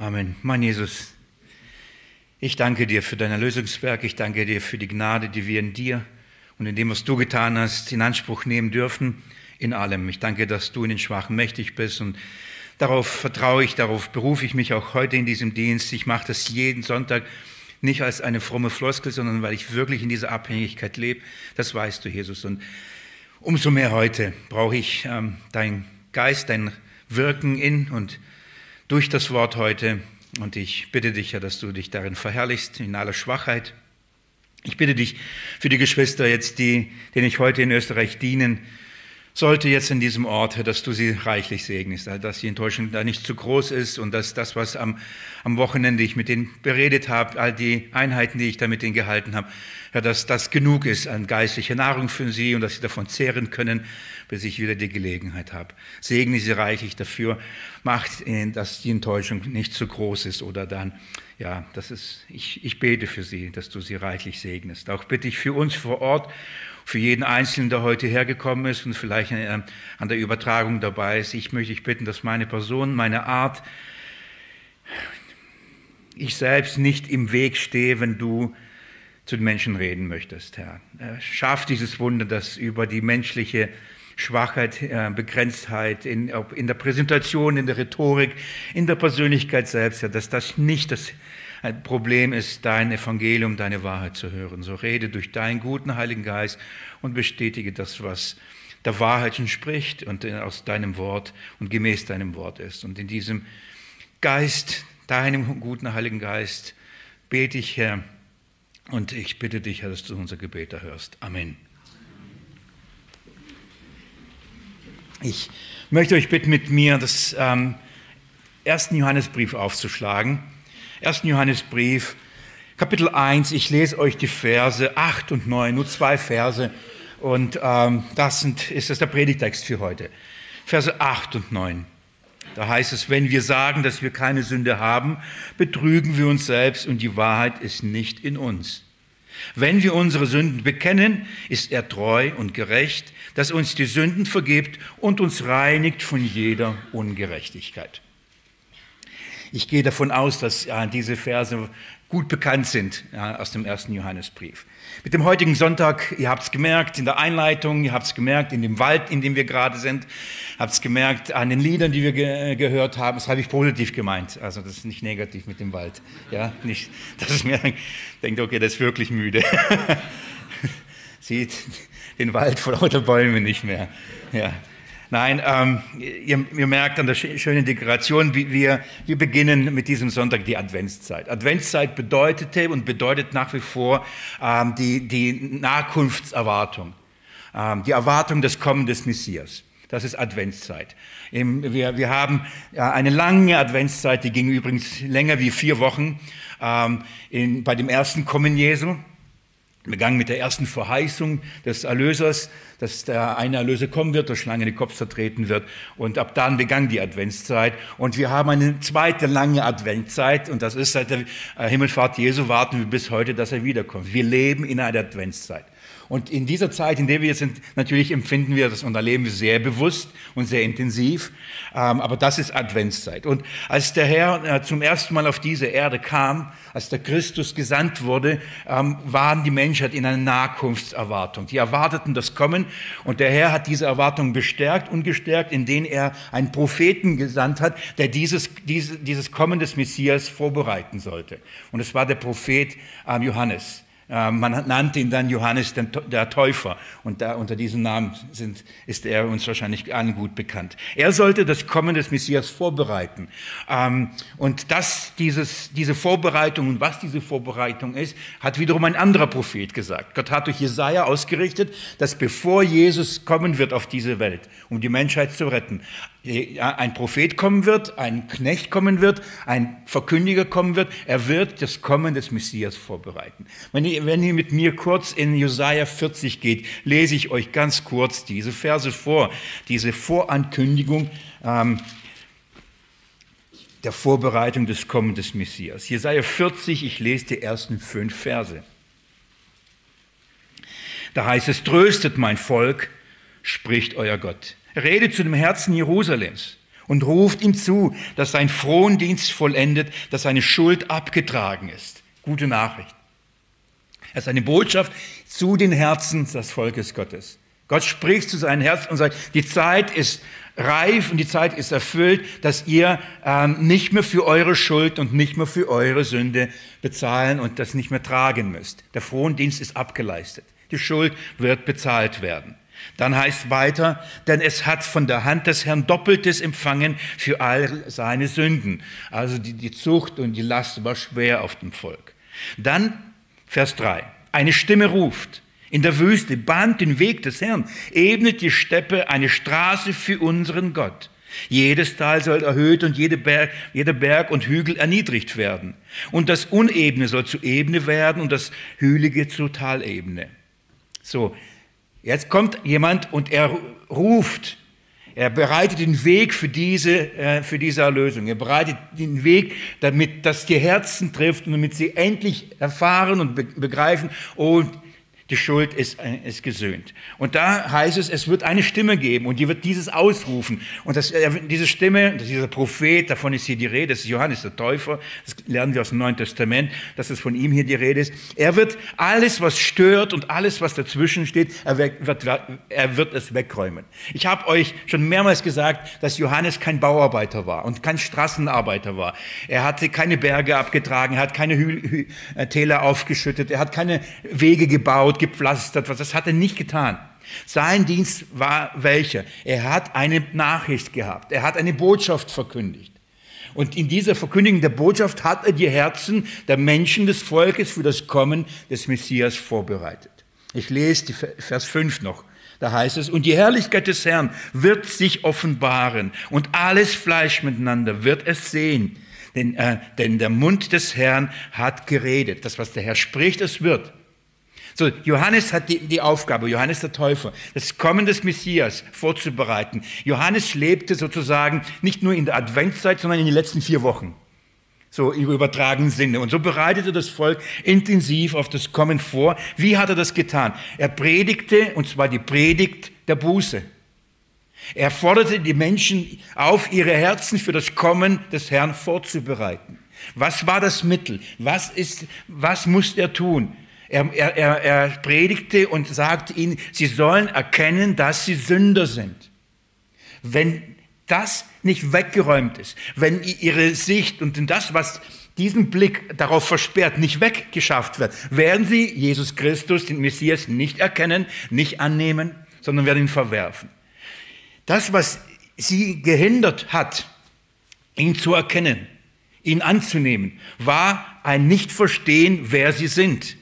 Amen. Mein Jesus, ich danke dir für dein Erlösungswerk. Ich danke dir für die Gnade, die wir in dir und in dem, was du getan hast, in Anspruch nehmen dürfen. In allem. Ich danke, dass du in den Schwachen mächtig bist und darauf vertraue ich, darauf berufe ich mich auch heute in diesem Dienst. Ich mache das jeden Sonntag nicht als eine fromme Floskel, sondern weil ich wirklich in dieser Abhängigkeit lebe. Das weißt du, Jesus. Und umso mehr heute brauche ich ähm, dein Geist, dein Wirken in und durch das Wort heute. Und ich bitte dich ja, dass du dich darin verherrlichst, in aller Schwachheit. Ich bitte dich für die Geschwister jetzt, die, denen ich heute in Österreich dienen, sollte jetzt in diesem Ort, Herr, dass du sie reichlich segnest, dass die Enttäuschung da nicht zu groß ist und dass das, was am, am Wochenende ich mit denen beredet habe, all die Einheiten, die ich da mit denen gehalten habe, Herr, dass das genug ist an geistlicher Nahrung für sie und dass sie davon zehren können, bis ich wieder die Gelegenheit habe. Segne sie reichlich dafür, macht, dass die Enttäuschung nicht zu groß ist oder dann, ja, das ist, ich, ich bete für sie, dass du sie reichlich segnest. Auch bitte ich für uns vor Ort für jeden Einzelnen, der heute hergekommen ist und vielleicht äh, an der Übertragung dabei ist. Ich möchte dich bitten, dass meine Person, meine Art, ich selbst nicht im Weg stehe, wenn du zu den Menschen reden möchtest, Herr. Äh, schaff dieses Wunder, das über die menschliche Schwachheit, äh, Begrenztheit in, in der Präsentation, in der Rhetorik, in der Persönlichkeit selbst, Herr, dass das nicht das ein Problem ist, dein Evangelium, deine Wahrheit zu hören. So rede durch deinen guten Heiligen Geist und bestätige das, was der Wahrheit entspricht und aus deinem Wort und gemäß deinem Wort ist. Und in diesem Geist, deinem guten Heiligen Geist, bete ich, Herr, und ich bitte dich, Herr, dass du unser Gebet erhörst. Amen. Ich möchte euch bitten, mit mir das ähm, ersten Johannesbrief aufzuschlagen. 1. Johannesbrief, Kapitel 1. Ich lese euch die Verse 8 und 9, nur zwei Verse. Und ähm, das sind, ist das der Predigtext für heute. Verse 8 und 9. Da heißt es, wenn wir sagen, dass wir keine Sünde haben, betrügen wir uns selbst und die Wahrheit ist nicht in uns. Wenn wir unsere Sünden bekennen, ist er treu und gerecht, dass uns die Sünden vergibt und uns reinigt von jeder Ungerechtigkeit. Ich gehe davon aus, dass ja, diese Verse gut bekannt sind ja, aus dem ersten Johannesbrief. Mit dem heutigen Sonntag, ihr habt es gemerkt in der Einleitung, ihr habt es gemerkt in dem Wald, in dem wir gerade sind, habt es gemerkt an den Liedern, die wir ge gehört haben. Das habe ich positiv gemeint. Also das ist nicht negativ mit dem Wald. Ja, nicht, dass ich mir denke, okay, das ist wirklich müde. Sieht den Wald vor lauter Bäumen nicht mehr. Ja. Nein, ähm, ihr, ihr, merkt an der schönen Dekoration, wie wir, wir beginnen mit diesem Sonntag die Adventszeit. Adventszeit bedeutete und bedeutet nach wie vor ähm, die, die Nachkunftserwartung, ähm, die Erwartung des Kommen des Messias. Das ist Adventszeit. Wir, wir haben eine lange Adventszeit, die ging übrigens länger wie vier Wochen ähm, in, bei dem ersten Kommen Jesu begangen mit der ersten Verheißung des Erlösers, dass der eine Erlöser kommen wird, der Schlange den Kopf zertreten wird. Und ab dann begann die Adventszeit. Und wir haben eine zweite lange Adventszeit. Und das ist seit der Himmelfahrt Jesu warten wir bis heute, dass er wiederkommt. Wir leben in einer Adventszeit. Und in dieser Zeit, in der wir sind, natürlich empfinden wir das und erleben wir sehr bewusst und sehr intensiv. Ähm, aber das ist Adventszeit. Und als der Herr äh, zum ersten Mal auf diese Erde kam, als der Christus gesandt wurde, ähm, waren die Menschheit in einer Nahkunftserwartung. Die erwarteten das Kommen und der Herr hat diese Erwartung bestärkt und gestärkt, indem er einen Propheten gesandt hat, der dieses, dieses, dieses Kommen des Messias vorbereiten sollte. Und es war der Prophet ähm, Johannes. Äh, man nannte ihn dann Johannes der Täufer und da, unter diesem Namen sind, ist er uns wahrscheinlich allen gut bekannt. Er sollte das Kommen des Messias vorbereiten. Ähm, und das, dieses, diese Vorbereitung und was diese Vorbereitung ist, hat wiederum ein anderer Prophet gesagt. Gott hat durch Jesaja ausgerichtet, dass bevor Jesus kommen wird auf diese Welt, um die Menschheit zu retten, ein Prophet kommen wird, ein Knecht kommen wird, ein Verkündiger kommen wird. Er wird das Kommen des Messias vorbereiten. Wenn ihr, wenn ihr mit mir kurz in Jesaja 40 geht, lese ich euch ganz kurz diese Verse vor, diese Vorankündigung ähm, der Vorbereitung des Kommen des Messias. Jesaja 40, ich lese die ersten fünf Verse. Da heißt es: Tröstet mein Volk, spricht euer Gott Redet zu dem Herzen Jerusalems und ruft ihm zu, dass sein Frondienst vollendet, dass seine Schuld abgetragen ist. Gute Nachricht. Es ist eine Botschaft zu den Herzen des Volkes Gottes. Gott spricht zu seinen Herzen und sagt, die Zeit ist reif und die Zeit ist erfüllt, dass ihr ähm, nicht mehr für eure Schuld und nicht mehr für eure Sünde bezahlen und das nicht mehr tragen müsst. Der Frondienst ist abgeleistet. Die Schuld wird bezahlt werden. Dann heißt weiter, denn es hat von der Hand des Herrn Doppeltes empfangen für all seine Sünden. Also die, die Zucht und die Last war schwer auf dem Volk. Dann Vers 3. Eine Stimme ruft in der Wüste, bahnt den Weg des Herrn, ebnet die Steppe eine Straße für unseren Gott. Jedes Tal soll erhöht und jede Berg, jeder Berg und Hügel erniedrigt werden. Und das Unebene soll zu Ebene werden und das Hügelige zu Talebene. So, jetzt kommt jemand und er ruft. Er bereitet den Weg für diese, äh, für diese Erlösung. Er bereitet den Weg, damit das die Herzen trifft und damit sie endlich erfahren und begreifen, oh, die Schuld ist, äh, ist gesöhnt. Und da heißt es, es wird eine Stimme geben und die wird dieses ausrufen. Und das, diese Stimme, dieser Prophet, davon ist hier die Rede, das ist Johannes der Täufer, das lernen wir aus dem Neuen Testament, dass es von ihm hier die Rede ist. Er wird alles, was stört und alles, was dazwischen steht, er wird, er wird es wegräumen. Ich habe euch schon mehrmals gesagt, dass Johannes kein Bauarbeiter war und kein Straßenarbeiter war. Er hatte keine Berge abgetragen, er hat keine Hü Hü äh, Täler aufgeschüttet, er hat keine Wege gebaut, gepflastert, was das hat er nicht getan. Sein Dienst war welcher? Er hat eine Nachricht gehabt, er hat eine Botschaft verkündigt. Und in dieser Verkündigung der Botschaft hat er die Herzen der Menschen des Volkes für das Kommen des Messias vorbereitet. Ich lese die Vers 5 noch. Da heißt es, und die Herrlichkeit des Herrn wird sich offenbaren und alles Fleisch miteinander wird es sehen. Denn, äh, denn der Mund des Herrn hat geredet. Das, was der Herr spricht, es wird. So, Johannes hat die, die Aufgabe, Johannes der Täufer, das Kommen des Messias vorzubereiten. Johannes lebte sozusagen nicht nur in der Adventszeit, sondern in den letzten vier Wochen. So im übertragenen Sinne. Und so bereitete das Volk intensiv auf das Kommen vor. Wie hat er das getan? Er predigte, und zwar die Predigt der Buße. Er forderte die Menschen auf, ihre Herzen für das Kommen des Herrn vorzubereiten. Was war das Mittel? Was ist, was muss er tun? Er, er, er predigte und sagte ihnen, sie sollen erkennen, dass sie Sünder sind. Wenn das nicht weggeräumt ist, wenn ihre Sicht und das, was diesen Blick darauf versperrt, nicht weggeschafft wird, werden sie Jesus Christus, den Messias, nicht erkennen, nicht annehmen, sondern werden ihn verwerfen. Das, was sie gehindert hat, ihn zu erkennen, ihn anzunehmen, war ein Nichtverstehen, wer sie sind.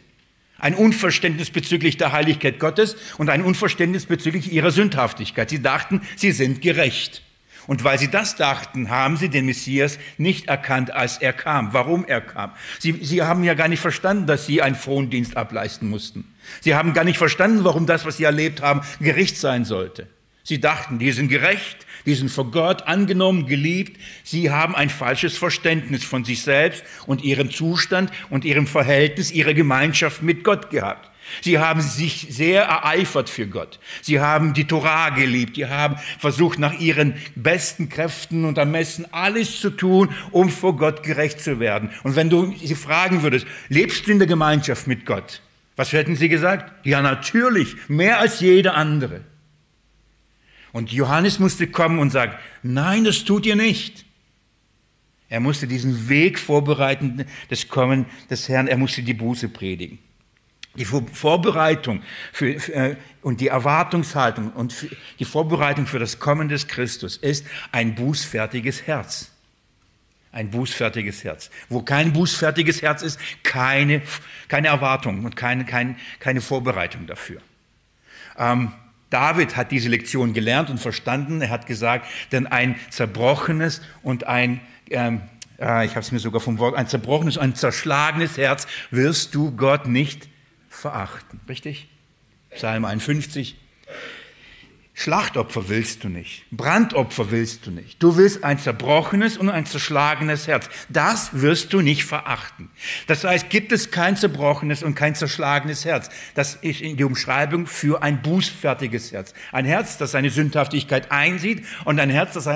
Ein Unverständnis bezüglich der Heiligkeit Gottes und ein Unverständnis bezüglich ihrer Sündhaftigkeit. Sie dachten, sie sind gerecht. Und weil sie das dachten, haben sie den Messias nicht erkannt, als er kam. Warum er kam? Sie, sie haben ja gar nicht verstanden, dass sie einen Frondienst ableisten mussten. Sie haben gar nicht verstanden, warum das, was sie erlebt haben, Gericht sein sollte. Sie dachten, die sind gerecht, die sind von Gott angenommen, geliebt. Sie haben ein falsches Verständnis von sich selbst und ihrem Zustand und ihrem Verhältnis, ihrer Gemeinschaft mit Gott gehabt. Sie haben sich sehr ereifert für Gott. Sie haben die Torah geliebt. Die haben versucht, nach ihren besten Kräften und Ermessen alles zu tun, um vor Gott gerecht zu werden. Und wenn du sie fragen würdest, lebst du in der Gemeinschaft mit Gott? Was hätten sie gesagt? Ja, natürlich, mehr als jeder andere. Und Johannes musste kommen und sagen, nein, das tut ihr nicht. Er musste diesen Weg vorbereiten, das Kommen des Herrn, er musste die Buße predigen. Die Vorbereitung für, für, äh, und die Erwartungshaltung und die Vorbereitung für das Kommen des Christus ist ein bußfertiges Herz. Ein bußfertiges Herz. Wo kein bußfertiges Herz ist, keine, keine Erwartung und keine, keine, keine Vorbereitung dafür. Ähm, David hat diese Lektion gelernt und verstanden. Er hat gesagt, denn ein zerbrochenes und ein, ähm, äh, ich habe es mir sogar vom Wort, ein zerbrochenes, und ein zerschlagenes Herz wirst du Gott nicht verachten. Richtig? Psalm 51. Schlachtopfer willst du nicht. Brandopfer willst du nicht. Du willst ein zerbrochenes und ein zerschlagenes Herz. Das wirst du nicht verachten. Das heißt, gibt es kein zerbrochenes und kein zerschlagenes Herz. Das ist in die Umschreibung für ein bußfertiges Herz. Ein Herz, das seine Sündhaftigkeit einsieht und ein Herz, das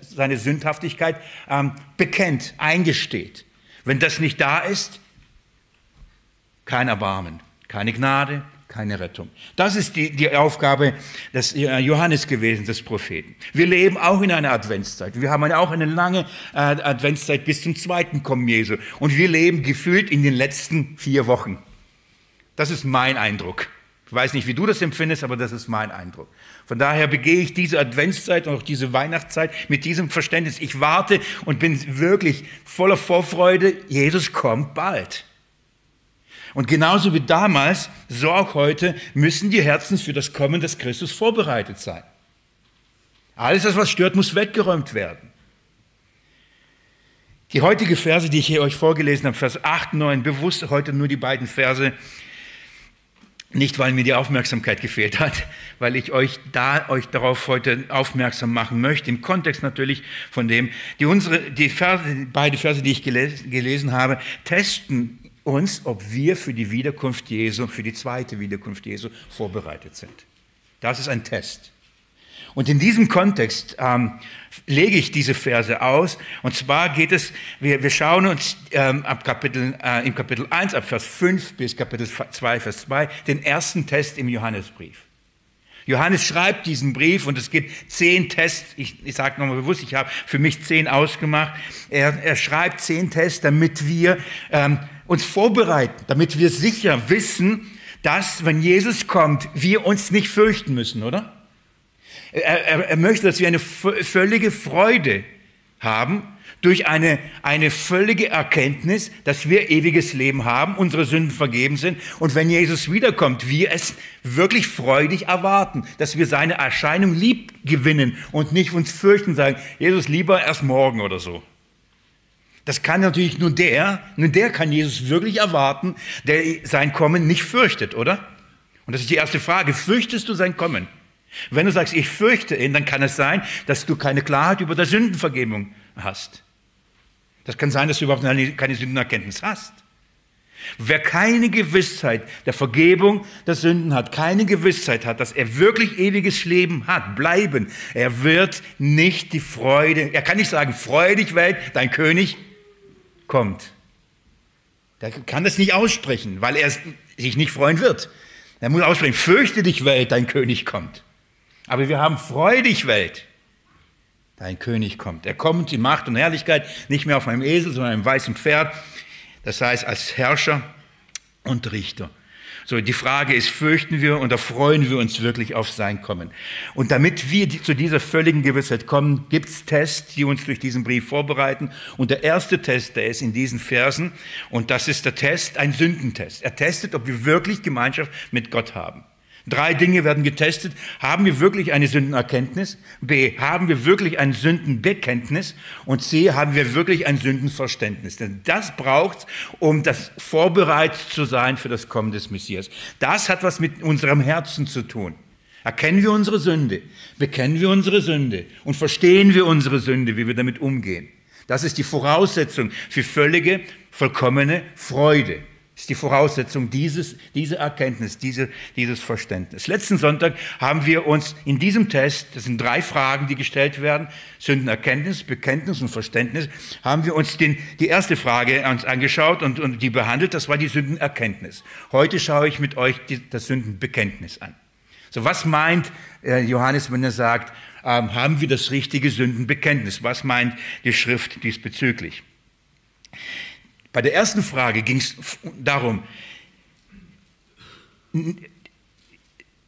seine Sündhaftigkeit ähm, bekennt, eingesteht. Wenn das nicht da ist, kein Erbarmen, keine Gnade, keine Rettung. Das ist die, die Aufgabe des äh, Johannes gewesen, des Propheten. Wir leben auch in einer Adventszeit. Wir haben auch eine lange äh, Adventszeit bis zum zweiten Kommen Jesu. Und wir leben gefühlt in den letzten vier Wochen. Das ist mein Eindruck. Ich weiß nicht, wie du das empfindest, aber das ist mein Eindruck. Von daher begehe ich diese Adventszeit und auch diese Weihnachtszeit mit diesem Verständnis. Ich warte und bin wirklich voller Vorfreude. Jesus kommt bald. Und genauso wie damals, so auch heute, müssen die Herzen für das Kommen des Christus vorbereitet sein. Alles, was stört, muss weggeräumt werden. Die heutige Verse, die ich hier euch vorgelesen habe, Vers 8, 9, bewusst heute nur die beiden Verse, nicht weil mir die Aufmerksamkeit gefehlt hat, weil ich euch da euch darauf heute aufmerksam machen möchte, im Kontext natürlich von dem, die unsere, die Verse, beide Verse, die ich gelesen habe, testen uns, ob wir für die Wiederkunft Jesu, für die zweite Wiederkunft Jesu vorbereitet sind. Das ist ein Test. Und in diesem Kontext ähm, lege ich diese Verse aus. Und zwar geht es, wir, wir schauen uns ähm, ab Kapitel, äh, im Kapitel 1, ab Vers 5 bis Kapitel 2, Vers 2, den ersten Test im Johannesbrief. Johannes schreibt diesen Brief und es gibt zehn Tests. Ich, ich sage nochmal bewusst, ich habe für mich zehn ausgemacht. Er, er schreibt zehn Tests, damit wir ähm, uns vorbereiten, damit wir sicher wissen, dass, wenn Jesus kommt, wir uns nicht fürchten müssen, oder? Er, er, er möchte, dass wir eine völlige Freude haben durch eine, eine völlige Erkenntnis, dass wir ewiges Leben haben, unsere Sünden vergeben sind und wenn Jesus wiederkommt, wir es wirklich freudig erwarten, dass wir seine Erscheinung lieb gewinnen und nicht uns fürchten, sagen, Jesus lieber erst morgen oder so. Das kann natürlich nur der, nur der kann Jesus wirklich erwarten, der sein Kommen nicht fürchtet, oder? Und das ist die erste Frage. Fürchtest du sein Kommen? Wenn du sagst, ich fürchte ihn, dann kann es sein, dass du keine Klarheit über der Sündenvergebung hast. Das kann sein, dass du überhaupt keine Sündenerkenntnis hast. Wer keine Gewissheit der Vergebung der Sünden hat, keine Gewissheit hat, dass er wirklich ewiges Leben hat, bleiben, er wird nicht die Freude, er kann nicht sagen, freudig Welt, dein König kommt. Der kann das nicht aussprechen, weil er sich nicht freuen wird. Er muss aussprechen, fürchte dich Welt, dein König kommt. Aber wir haben freudig Welt, dein König kommt. Er kommt in Macht und Herrlichkeit, nicht mehr auf einem Esel, sondern einem weißen Pferd. Das heißt als Herrscher und Richter. So, die Frage ist, fürchten wir und freuen wir uns wirklich auf sein Kommen? Und damit wir zu dieser völligen Gewissheit kommen, gibt es Tests, die uns durch diesen Brief vorbereiten. Und der erste Test, der ist in diesen Versen, und das ist der Test, ein Sündentest. Er testet, ob wir wirklich Gemeinschaft mit Gott haben. Drei Dinge werden getestet. Haben wir wirklich eine Sündenerkenntnis? B. Haben wir wirklich ein Sündenbekenntnis? Und C. Haben wir wirklich ein Sündenverständnis? Denn das braucht um das vorbereitet zu sein für das Kommen des Messias. Das hat was mit unserem Herzen zu tun. Erkennen wir unsere Sünde? Bekennen wir unsere Sünde? Und verstehen wir unsere Sünde, wie wir damit umgehen? Das ist die Voraussetzung für völlige, vollkommene Freude ist die Voraussetzung dieses, diese Erkenntnis, diese, dieses Verständnis. Letzten Sonntag haben wir uns in diesem Test, das sind drei Fragen, die gestellt werden, Sündenerkenntnis, Bekenntnis und Verständnis, haben wir uns den, die erste Frage uns angeschaut und, und die behandelt, das war die Sündenerkenntnis. Heute schaue ich mit euch die, das Sündenbekenntnis an. So, was meint äh, Johannes, wenn er sagt, ähm, haben wir das richtige Sündenbekenntnis? Was meint die Schrift diesbezüglich? Bei der ersten Frage ging es darum,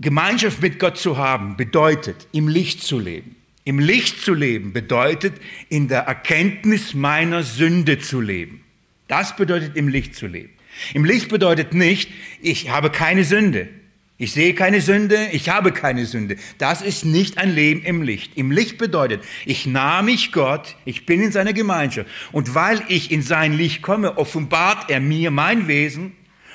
Gemeinschaft mit Gott zu haben, bedeutet, im Licht zu leben. Im Licht zu leben bedeutet, in der Erkenntnis meiner Sünde zu leben. Das bedeutet, im Licht zu leben. Im Licht bedeutet nicht, ich habe keine Sünde. Ich sehe keine Sünde, ich habe keine Sünde. Das ist nicht ein Leben im Licht. Im Licht bedeutet, ich nahe mich Gott, ich bin in seiner Gemeinschaft. Und weil ich in sein Licht komme, offenbart er mir mein Wesen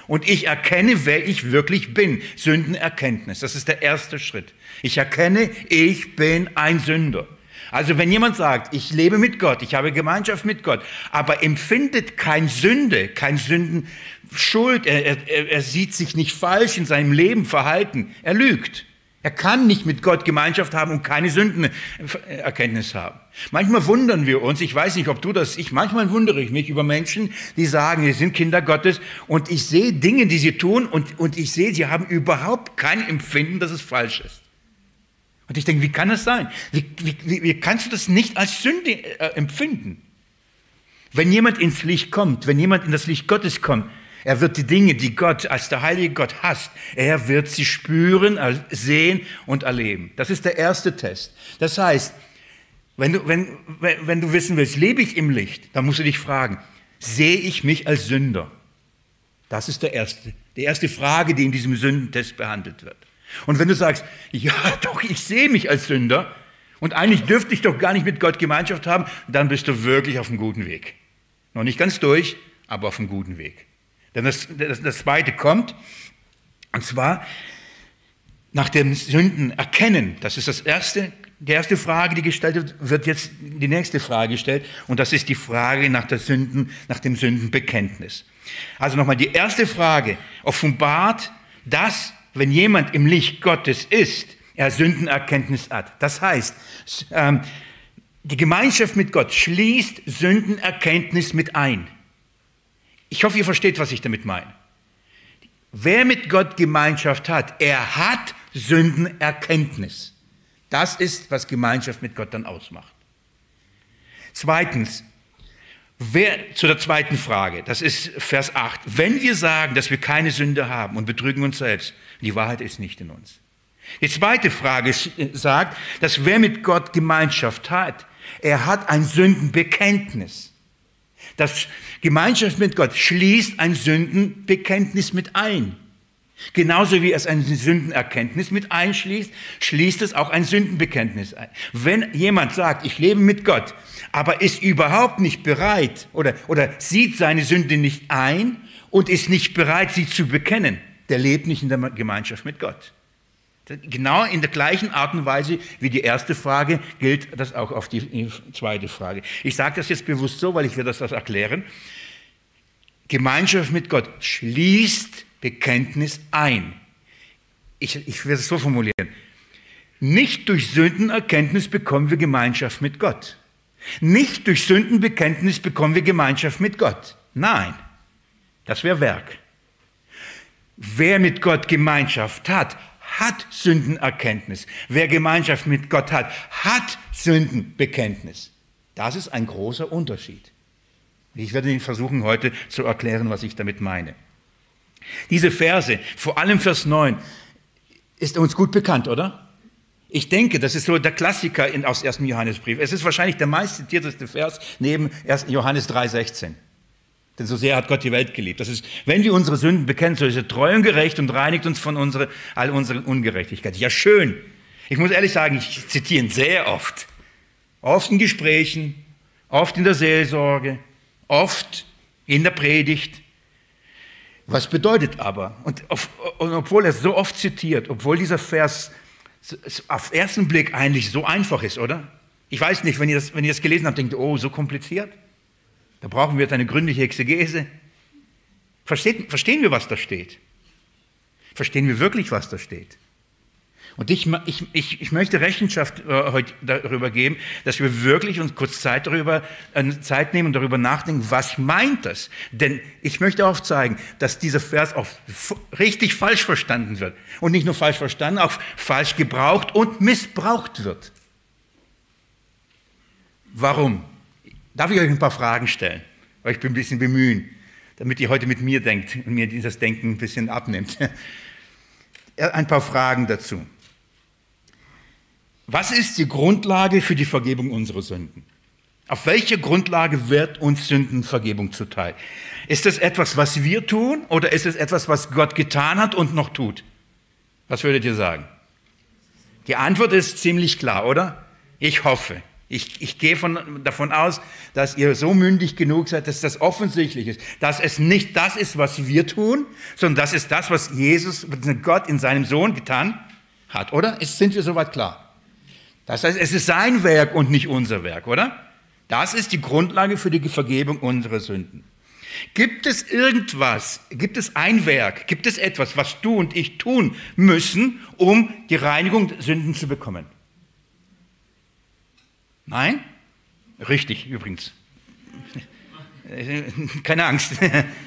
und ich erkenne, wer ich wirklich bin. Sündenerkenntnis, das ist der erste Schritt. Ich erkenne, ich bin ein Sünder. Also wenn jemand sagt, ich lebe mit Gott, ich habe Gemeinschaft mit Gott, aber empfindet kein Sünde, kein Sündenschuld, er, er, er sieht sich nicht falsch in seinem Leben verhalten, er lügt. Er kann nicht mit Gott Gemeinschaft haben und keine Sündenerkenntnis haben. Manchmal wundern wir uns, ich weiß nicht, ob du das, ich, manchmal wundere ich mich über Menschen, die sagen, sie sind Kinder Gottes und ich sehe Dinge, die sie tun und, und ich sehe, sie haben überhaupt kein Empfinden, dass es falsch ist. Und ich denke, wie kann das sein? Wie, wie, wie kannst du das nicht als Sünde äh, empfinden? Wenn jemand ins Licht kommt, wenn jemand in das Licht Gottes kommt, er wird die Dinge, die Gott als der heilige Gott hasst, er wird sie spüren, sehen und erleben. Das ist der erste Test. Das heißt, wenn du, wenn, wenn du wissen willst, lebe ich im Licht, dann musst du dich fragen, sehe ich mich als Sünder? Das ist der erste, die erste Frage, die in diesem Sündentest behandelt wird. Und wenn du sagst, ja doch, ich sehe mich als Sünder und eigentlich dürfte ich doch gar nicht mit Gott Gemeinschaft haben, dann bist du wirklich auf einem guten Weg. Noch nicht ganz durch, aber auf einem guten Weg. Denn das, das, das zweite kommt, und zwar nach dem Sünden erkennen. Das ist das erste, die erste Frage, die gestellt wird, wird jetzt die nächste Frage gestellt. Und das ist die Frage nach der Sünden, nach dem Sündenbekenntnis. Also nochmal, die erste Frage offenbart, dass, wenn jemand im Licht Gottes ist, er Sündenerkenntnis hat. Das heißt, ähm, die Gemeinschaft mit Gott schließt Sündenerkenntnis mit ein. Ich hoffe, ihr versteht, was ich damit meine. Wer mit Gott Gemeinschaft hat, er hat Sündenerkenntnis. Das ist, was Gemeinschaft mit Gott dann ausmacht. Zweitens, wer, zu der zweiten Frage, das ist Vers 8. Wenn wir sagen, dass wir keine Sünde haben und betrügen uns selbst, die Wahrheit ist nicht in uns. Die zweite Frage sagt, dass wer mit Gott Gemeinschaft hat, er hat ein Sündenbekenntnis. Das Gemeinschaft mit Gott schließt ein Sündenbekenntnis mit ein. Genauso wie es eine Sündenerkenntnis mit einschließt, schließt es auch ein Sündenbekenntnis ein. Wenn jemand sagt, ich lebe mit Gott, aber ist überhaupt nicht bereit oder, oder sieht seine Sünde nicht ein und ist nicht bereit, sie zu bekennen, der lebt nicht in der Gemeinschaft mit Gott. Genau in der gleichen Art und Weise wie die erste Frage gilt das auch auf die zweite Frage. Ich sage das jetzt bewusst so, weil ich werde das, das erklären. Gemeinschaft mit Gott schließt Bekenntnis ein. Ich, ich werde es so formulieren. Nicht durch Sündenerkenntnis bekommen wir Gemeinschaft mit Gott. Nicht durch Sündenbekenntnis bekommen wir Gemeinschaft mit Gott. Nein, das wäre Werk. Wer mit Gott Gemeinschaft hat, hat Sündenerkenntnis. Wer Gemeinschaft mit Gott hat, hat Sündenbekenntnis. Das ist ein großer Unterschied. Ich werde Ihnen versuchen heute zu erklären, was ich damit meine. Diese Verse, vor allem Vers 9, ist uns gut bekannt, oder? Ich denke, das ist so der Klassiker aus 1. Johannesbrief. Es ist wahrscheinlich der meist zitierteste Vers neben 1. Johannes 3,16. Denn so sehr hat Gott die Welt geliebt. Das ist, wenn wir unsere Sünden bekennen, so ist er treu und gerecht und reinigt uns von unsere, all unserer Ungerechtigkeit. Ja, schön. Ich muss ehrlich sagen, ich zitiere ihn sehr oft. Oft in Gesprächen, oft in der Seelsorge, oft in der Predigt. Was bedeutet aber, und, und obwohl er so oft zitiert, obwohl dieser Vers auf ersten Blick eigentlich so einfach ist, oder? Ich weiß nicht, wenn ihr das, wenn ihr das gelesen habt, denkt oh, so kompliziert? Da brauchen wir jetzt eine gründliche Exegese. Versteht, verstehen wir, was da steht? Verstehen wir wirklich, was da steht? Und ich, ich, ich, ich möchte Rechenschaft äh, heute darüber geben, dass wir wirklich uns kurz Zeit, darüber, äh, Zeit nehmen und darüber nachdenken, was meint das? Denn ich möchte auch zeigen, dass dieser Vers auch richtig falsch verstanden wird. Und nicht nur falsch verstanden, auch falsch gebraucht und missbraucht wird. Warum? Darf ich euch ein paar Fragen stellen? Euch ein bisschen bemühen, damit ihr heute mit mir denkt und mir dieses Denken ein bisschen abnimmt. Ein paar Fragen dazu. Was ist die Grundlage für die Vergebung unserer Sünden? Auf welcher Grundlage wird uns Sündenvergebung zuteil? Ist es etwas, was wir tun oder ist es etwas, was Gott getan hat und noch tut? Was würdet ihr sagen? Die Antwort ist ziemlich klar, oder? Ich hoffe. Ich, ich gehe von, davon aus, dass ihr so mündig genug seid, dass das offensichtlich ist, dass es nicht das ist, was wir tun, sondern das ist das, was Jesus, Gott in seinem Sohn getan hat, oder? Ist, sind wir soweit klar? Das heißt, es ist sein Werk und nicht unser Werk, oder? Das ist die Grundlage für die Vergebung unserer Sünden. Gibt es irgendwas, gibt es ein Werk, gibt es etwas, was du und ich tun müssen, um die Reinigung Sünden zu bekommen? Nein? Richtig, übrigens. Keine Angst.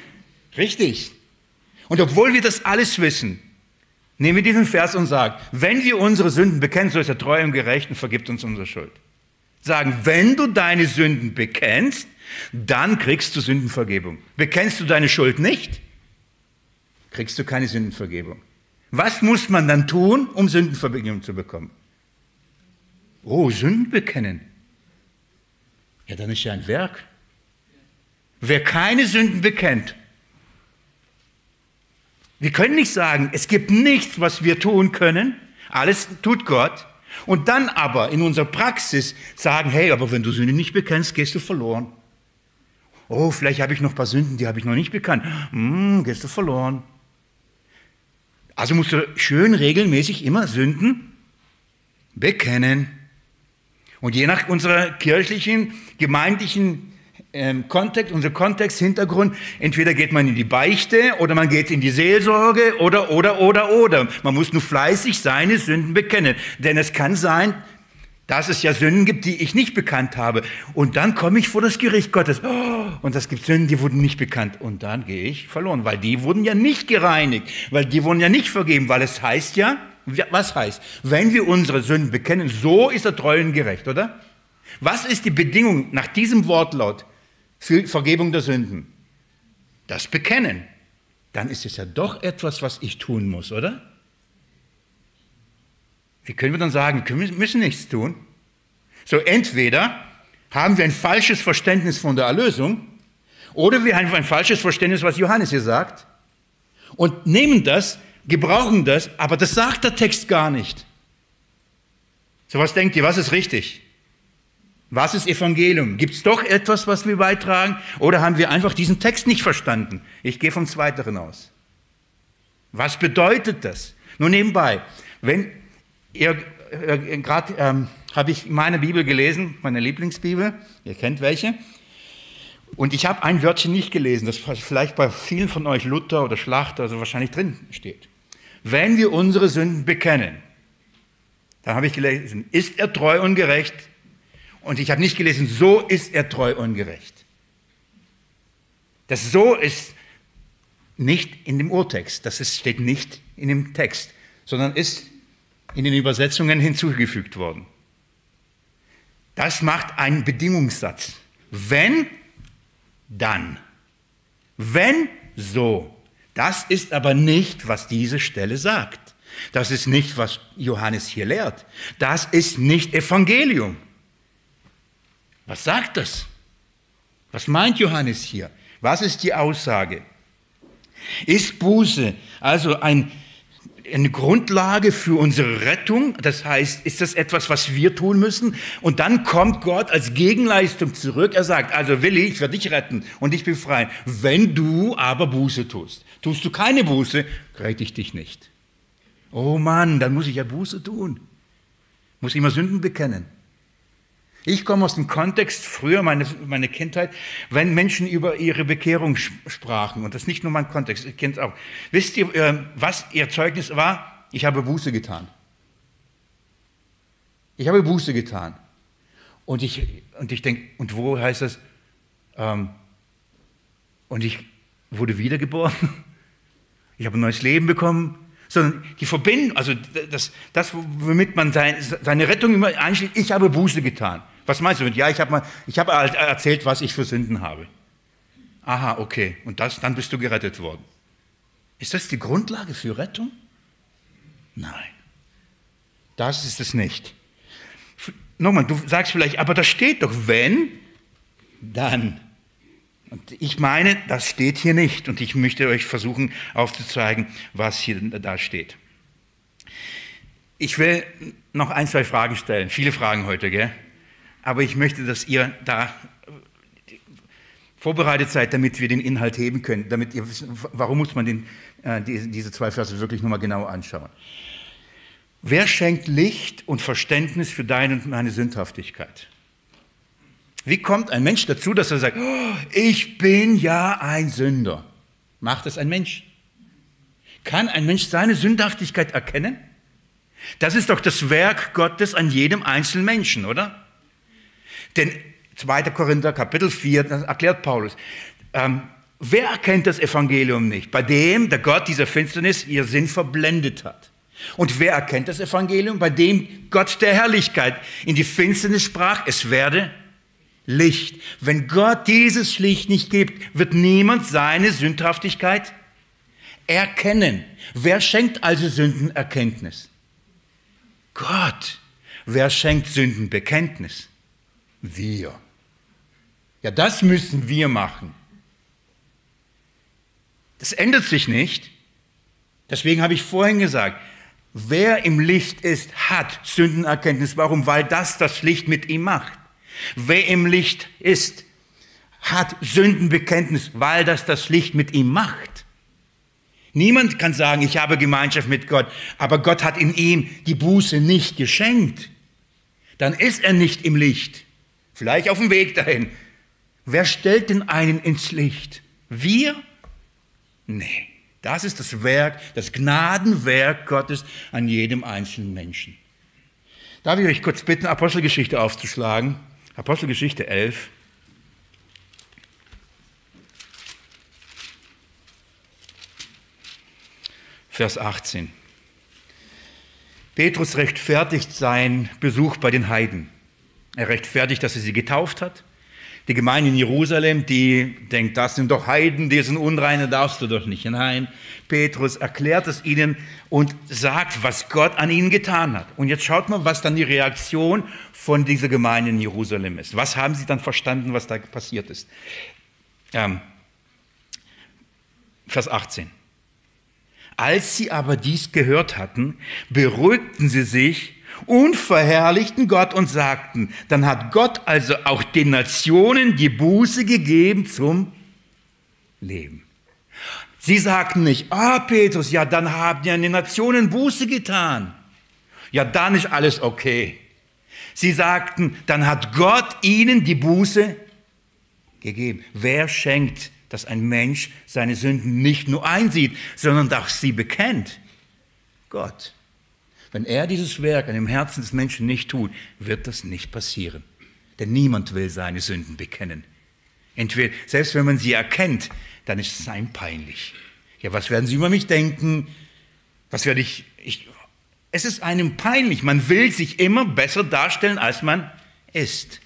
Richtig. Und obwohl wir das alles wissen, nehmen wir diesen Vers und sagen, wenn wir unsere Sünden bekennen, so ist er treu und gerecht und vergibt uns unsere Schuld. Sagen, wenn du deine Sünden bekennst, dann kriegst du Sündenvergebung. Bekennst du deine Schuld nicht, kriegst du keine Sündenvergebung. Was muss man dann tun, um Sündenvergebung zu bekommen? Oh, Sünden bekennen. Ja, dann ist ja ein Werk. Wer keine Sünden bekennt, wir können nicht sagen, es gibt nichts, was wir tun können, alles tut Gott, und dann aber in unserer Praxis sagen, hey, aber wenn du Sünde nicht bekennst, gehst du verloren. Oh, vielleicht habe ich noch ein paar Sünden, die habe ich noch nicht bekannt. Hm, gehst du verloren. Also musst du schön regelmäßig immer Sünden bekennen. Und je nach unserer kirchlichen, gemeindlichen ähm, Kontext, unser Kontext, Hintergrund, entweder geht man in die Beichte oder man geht in die Seelsorge oder, oder, oder, oder. Man muss nur fleißig seine Sünden bekennen. Denn es kann sein, dass es ja Sünden gibt, die ich nicht bekannt habe. Und dann komme ich vor das Gericht Gottes. Oh, und es gibt Sünden, die wurden nicht bekannt. Und dann gehe ich verloren, weil die wurden ja nicht gereinigt, weil die wurden ja nicht vergeben, weil es heißt ja, was heißt? Wenn wir unsere Sünden bekennen, so ist er treu und gerecht, oder? Was ist die Bedingung nach diesem Wortlaut für Vergebung der Sünden? Das Bekennen. Dann ist es ja doch etwas, was ich tun muss, oder? Wie können wir dann sagen, wir müssen nichts tun? So, entweder haben wir ein falsches Verständnis von der Erlösung oder wir haben ein falsches Verständnis, was Johannes hier sagt und nehmen das gebrauchen das, aber das sagt der Text gar nicht. So was denkt ihr, was ist richtig? Was ist Evangelium? Gibt es doch etwas, was wir beitragen? Oder haben wir einfach diesen Text nicht verstanden? Ich gehe vom Zweiteren aus. Was bedeutet das? Nur nebenbei, wenn ihr äh, gerade ähm, habe ich meine Bibel gelesen, meine Lieblingsbibel, ihr kennt welche, und ich habe ein Wörtchen nicht gelesen, das vielleicht bei vielen von euch Luther oder Schlachter also wahrscheinlich drin steht wenn wir unsere Sünden bekennen, dann habe ich gelesen, ist er treu und gerecht? Und ich habe nicht gelesen, so ist er treu und gerecht. Das so ist nicht in dem Urtext, das ist, steht nicht in dem Text, sondern ist in den Übersetzungen hinzugefügt worden. Das macht einen Bedingungssatz. Wenn, dann. Wenn, so. Das ist aber nicht, was diese Stelle sagt. Das ist nicht, was Johannes hier lehrt. Das ist nicht Evangelium. Was sagt das? Was meint Johannes hier? Was ist die Aussage? Ist Buße also ein eine Grundlage für unsere Rettung. Das heißt, ist das etwas, was wir tun müssen? Und dann kommt Gott als Gegenleistung zurück. Er sagt, also Willi, ich werde dich retten und dich befreien. Wenn du aber Buße tust. Tust du keine Buße, rette ich dich nicht. Oh Mann, dann muss ich ja Buße tun. Muss mal Sünden bekennen. Ich komme aus dem Kontext, früher meine, meine Kindheit, wenn Menschen über ihre Bekehrung sprachen, und das ist nicht nur mein Kontext, ich kenne es auch. Wisst ihr, äh, was ihr Zeugnis war? Ich habe Buße getan. Ich habe Buße getan. Und ich, und ich denke, und wo heißt das? Ähm, und ich wurde wiedergeboren. Ich habe ein neues Leben bekommen. Sondern die Verbindung, also das, das womit man seine, seine Rettung immer einschließt, ich habe Buße getan. Was meinst du? Ja, ich habe hab halt erzählt, was ich für Sünden habe. Aha, okay. Und das, dann bist du gerettet worden. Ist das die Grundlage für Rettung? Nein. Das ist es nicht. Nochmal, du sagst vielleicht, aber da steht doch, wenn, dann. Und ich meine, das steht hier nicht. Und ich möchte euch versuchen aufzuzeigen, was hier da steht. Ich will noch ein, zwei Fragen stellen. Viele Fragen heute, gell? aber ich möchte, dass ihr da vorbereitet seid, damit wir den Inhalt heben können, damit ihr wisst, warum muss man den, äh, die, diese zwei Verse wirklich nochmal genau anschauen. Wer schenkt Licht und Verständnis für deine und meine Sündhaftigkeit? Wie kommt ein Mensch dazu, dass er sagt, oh, ich bin ja ein Sünder? Macht es ein Mensch? Kann ein Mensch seine Sündhaftigkeit erkennen? Das ist doch das Werk Gottes an jedem einzelnen Menschen, oder? Denn 2. Korinther Kapitel 4, das erklärt Paulus. Ähm, wer erkennt das Evangelium nicht? Bei dem, der Gott dieser Finsternis ihr Sinn verblendet hat. Und wer erkennt das Evangelium? Bei dem Gott der Herrlichkeit in die Finsternis sprach, es werde Licht. Wenn Gott dieses Licht nicht gibt, wird niemand seine Sündhaftigkeit erkennen. Wer schenkt also Sündenerkenntnis? Gott. Wer schenkt Sündenbekenntnis? Wir. Ja, das müssen wir machen. Das ändert sich nicht. Deswegen habe ich vorhin gesagt, wer im Licht ist, hat Sündenerkenntnis. Warum? Weil das das Licht mit ihm macht. Wer im Licht ist, hat Sündenbekenntnis, weil das das Licht mit ihm macht. Niemand kann sagen, ich habe Gemeinschaft mit Gott, aber Gott hat in ihm die Buße nicht geschenkt. Dann ist er nicht im Licht. Vielleicht auf dem Weg dahin, Wer stellt denn einen ins Licht? Wir? Nee, das ist das Werk, das Gnadenwerk Gottes an jedem einzelnen Menschen. Darf ich euch kurz bitten, Apostelgeschichte aufzuschlagen? Apostelgeschichte 11. Vers 18. Petrus rechtfertigt seinen Besuch bei den Heiden. Er rechtfertigt, dass er sie getauft hat. Die Gemeinde in Jerusalem, die denkt, das sind doch Heiden, die sind unreine, darfst du doch nicht. Nein, Petrus erklärt es ihnen und sagt, was Gott an ihnen getan hat. Und jetzt schaut mal, was dann die Reaktion von dieser Gemeinde in Jerusalem ist. Was haben sie dann verstanden, was da passiert ist? Ähm, Vers 18. Als sie aber dies gehört hatten, beruhigten sie sich und verherrlichten Gott und sagten, dann hat Gott also auch den Nationen die Buße gegeben zum Leben. Sie sagten nicht, ah Petrus, ja dann haben ja die Nationen Buße getan. Ja, dann ist alles okay. Sie sagten, dann hat Gott ihnen die Buße gegeben. Wer schenkt, dass ein Mensch seine Sünden nicht nur einsieht, sondern auch sie bekennt? Gott. Wenn er dieses Werk an dem Herzen des Menschen nicht tut, wird das nicht passieren. Denn niemand will seine Sünden bekennen. Entweder, selbst wenn man sie erkennt, dann ist es einem peinlich. Ja, was werden sie über mich denken? Was werde ich, ich, es ist einem peinlich. Man will sich immer besser darstellen, als man ist.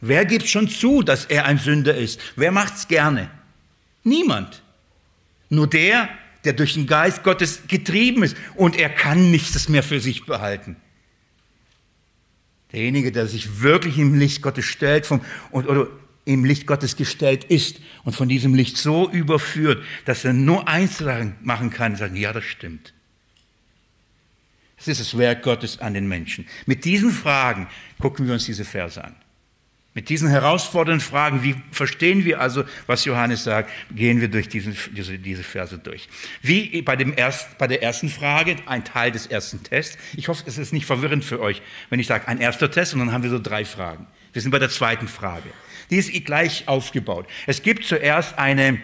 Wer gibt schon zu, dass er ein Sünder ist? Wer macht's gerne? Niemand. Nur der, der durch den Geist Gottes getrieben ist und er kann nichts mehr für sich behalten. Derjenige, der sich wirklich im Licht Gottes stellt vom, und, oder im Licht Gottes gestellt ist und von diesem Licht so überführt, dass er nur eins machen kann, sagen, ja, das stimmt. Das ist das Werk Gottes an den Menschen. Mit diesen Fragen gucken wir uns diese Verse an. Mit diesen herausfordernden Fragen, wie verstehen wir also, was Johannes sagt, gehen wir durch diesen, diese, diese Verse durch. Wie bei, dem erst, bei der ersten Frage, ein Teil des ersten Tests. Ich hoffe, es ist nicht verwirrend für euch, wenn ich sage, ein erster Test und dann haben wir so drei Fragen. Wir sind bei der zweiten Frage. Die ist gleich aufgebaut. Es gibt zuerst eine,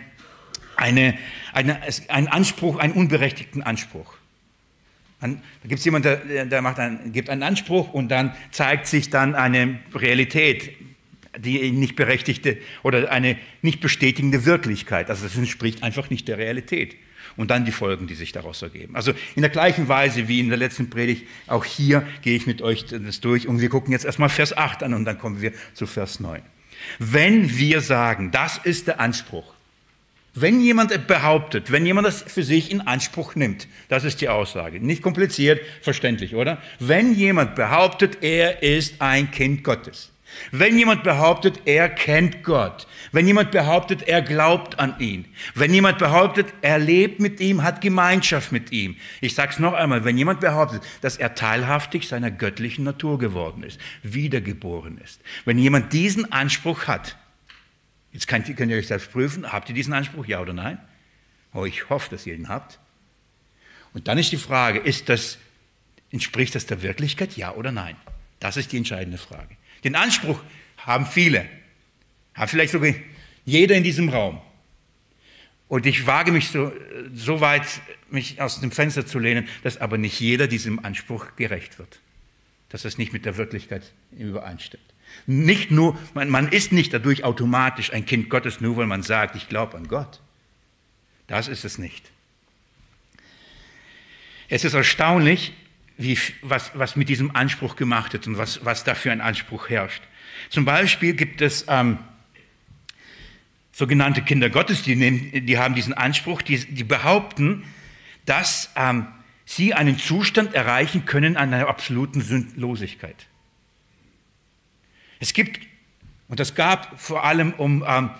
eine, eine, einen Anspruch, einen unberechtigten Anspruch. Da gibt es jemanden, der, der macht einen, gibt einen Anspruch und dann zeigt sich dann eine Realität, die nicht berechtigte oder eine nicht bestätigende Wirklichkeit. Also das entspricht einfach nicht der Realität. Und dann die Folgen, die sich daraus ergeben. Also in der gleichen Weise wie in der letzten Predigt, auch hier gehe ich mit euch das durch und wir gucken jetzt erstmal Vers 8 an und dann kommen wir zu Vers 9. Wenn wir sagen, das ist der Anspruch, wenn jemand behauptet, wenn jemand das für sich in Anspruch nimmt, das ist die Aussage. Nicht kompliziert, verständlich, oder? Wenn jemand behauptet, er ist ein Kind Gottes, Wenn jemand behauptet, er kennt Gott, wenn jemand behauptet, er glaubt an ihn, wenn jemand behauptet, er lebt mit ihm, hat Gemeinschaft mit ihm. Ich sage es noch einmal, wenn jemand behauptet, dass er teilhaftig seiner göttlichen Natur geworden ist, wiedergeboren ist, wenn jemand diesen Anspruch hat, jetzt könnt ihr, könnt ihr euch selbst prüfen, habt ihr diesen Anspruch, ja oder nein? Oh, ich hoffe, dass ihr ihn habt. Und dann ist die Frage, ist das, entspricht das der Wirklichkeit, ja oder nein? Das ist die entscheidende Frage. Den Anspruch haben viele, hat vielleicht sogar jeder in diesem Raum. Und ich wage mich so, so weit, mich aus dem Fenster zu lehnen, dass aber nicht jeder diesem Anspruch gerecht wird. Dass das nicht mit der Wirklichkeit übereinstimmt. Nicht nur, man, man ist nicht dadurch automatisch ein Kind Gottes, nur weil man sagt, ich glaube an Gott. Das ist es nicht. Es ist erstaunlich, wie, was, was mit diesem Anspruch gemacht wird und was, was da ein Anspruch herrscht. Zum Beispiel gibt es ähm, sogenannte Kinder Gottes, die, nehmen, die haben diesen Anspruch, die, die behaupten, dass ähm, sie einen Zustand erreichen können einer absoluten Sündlosigkeit. Es gibt, und das gab vor allem um, ähm,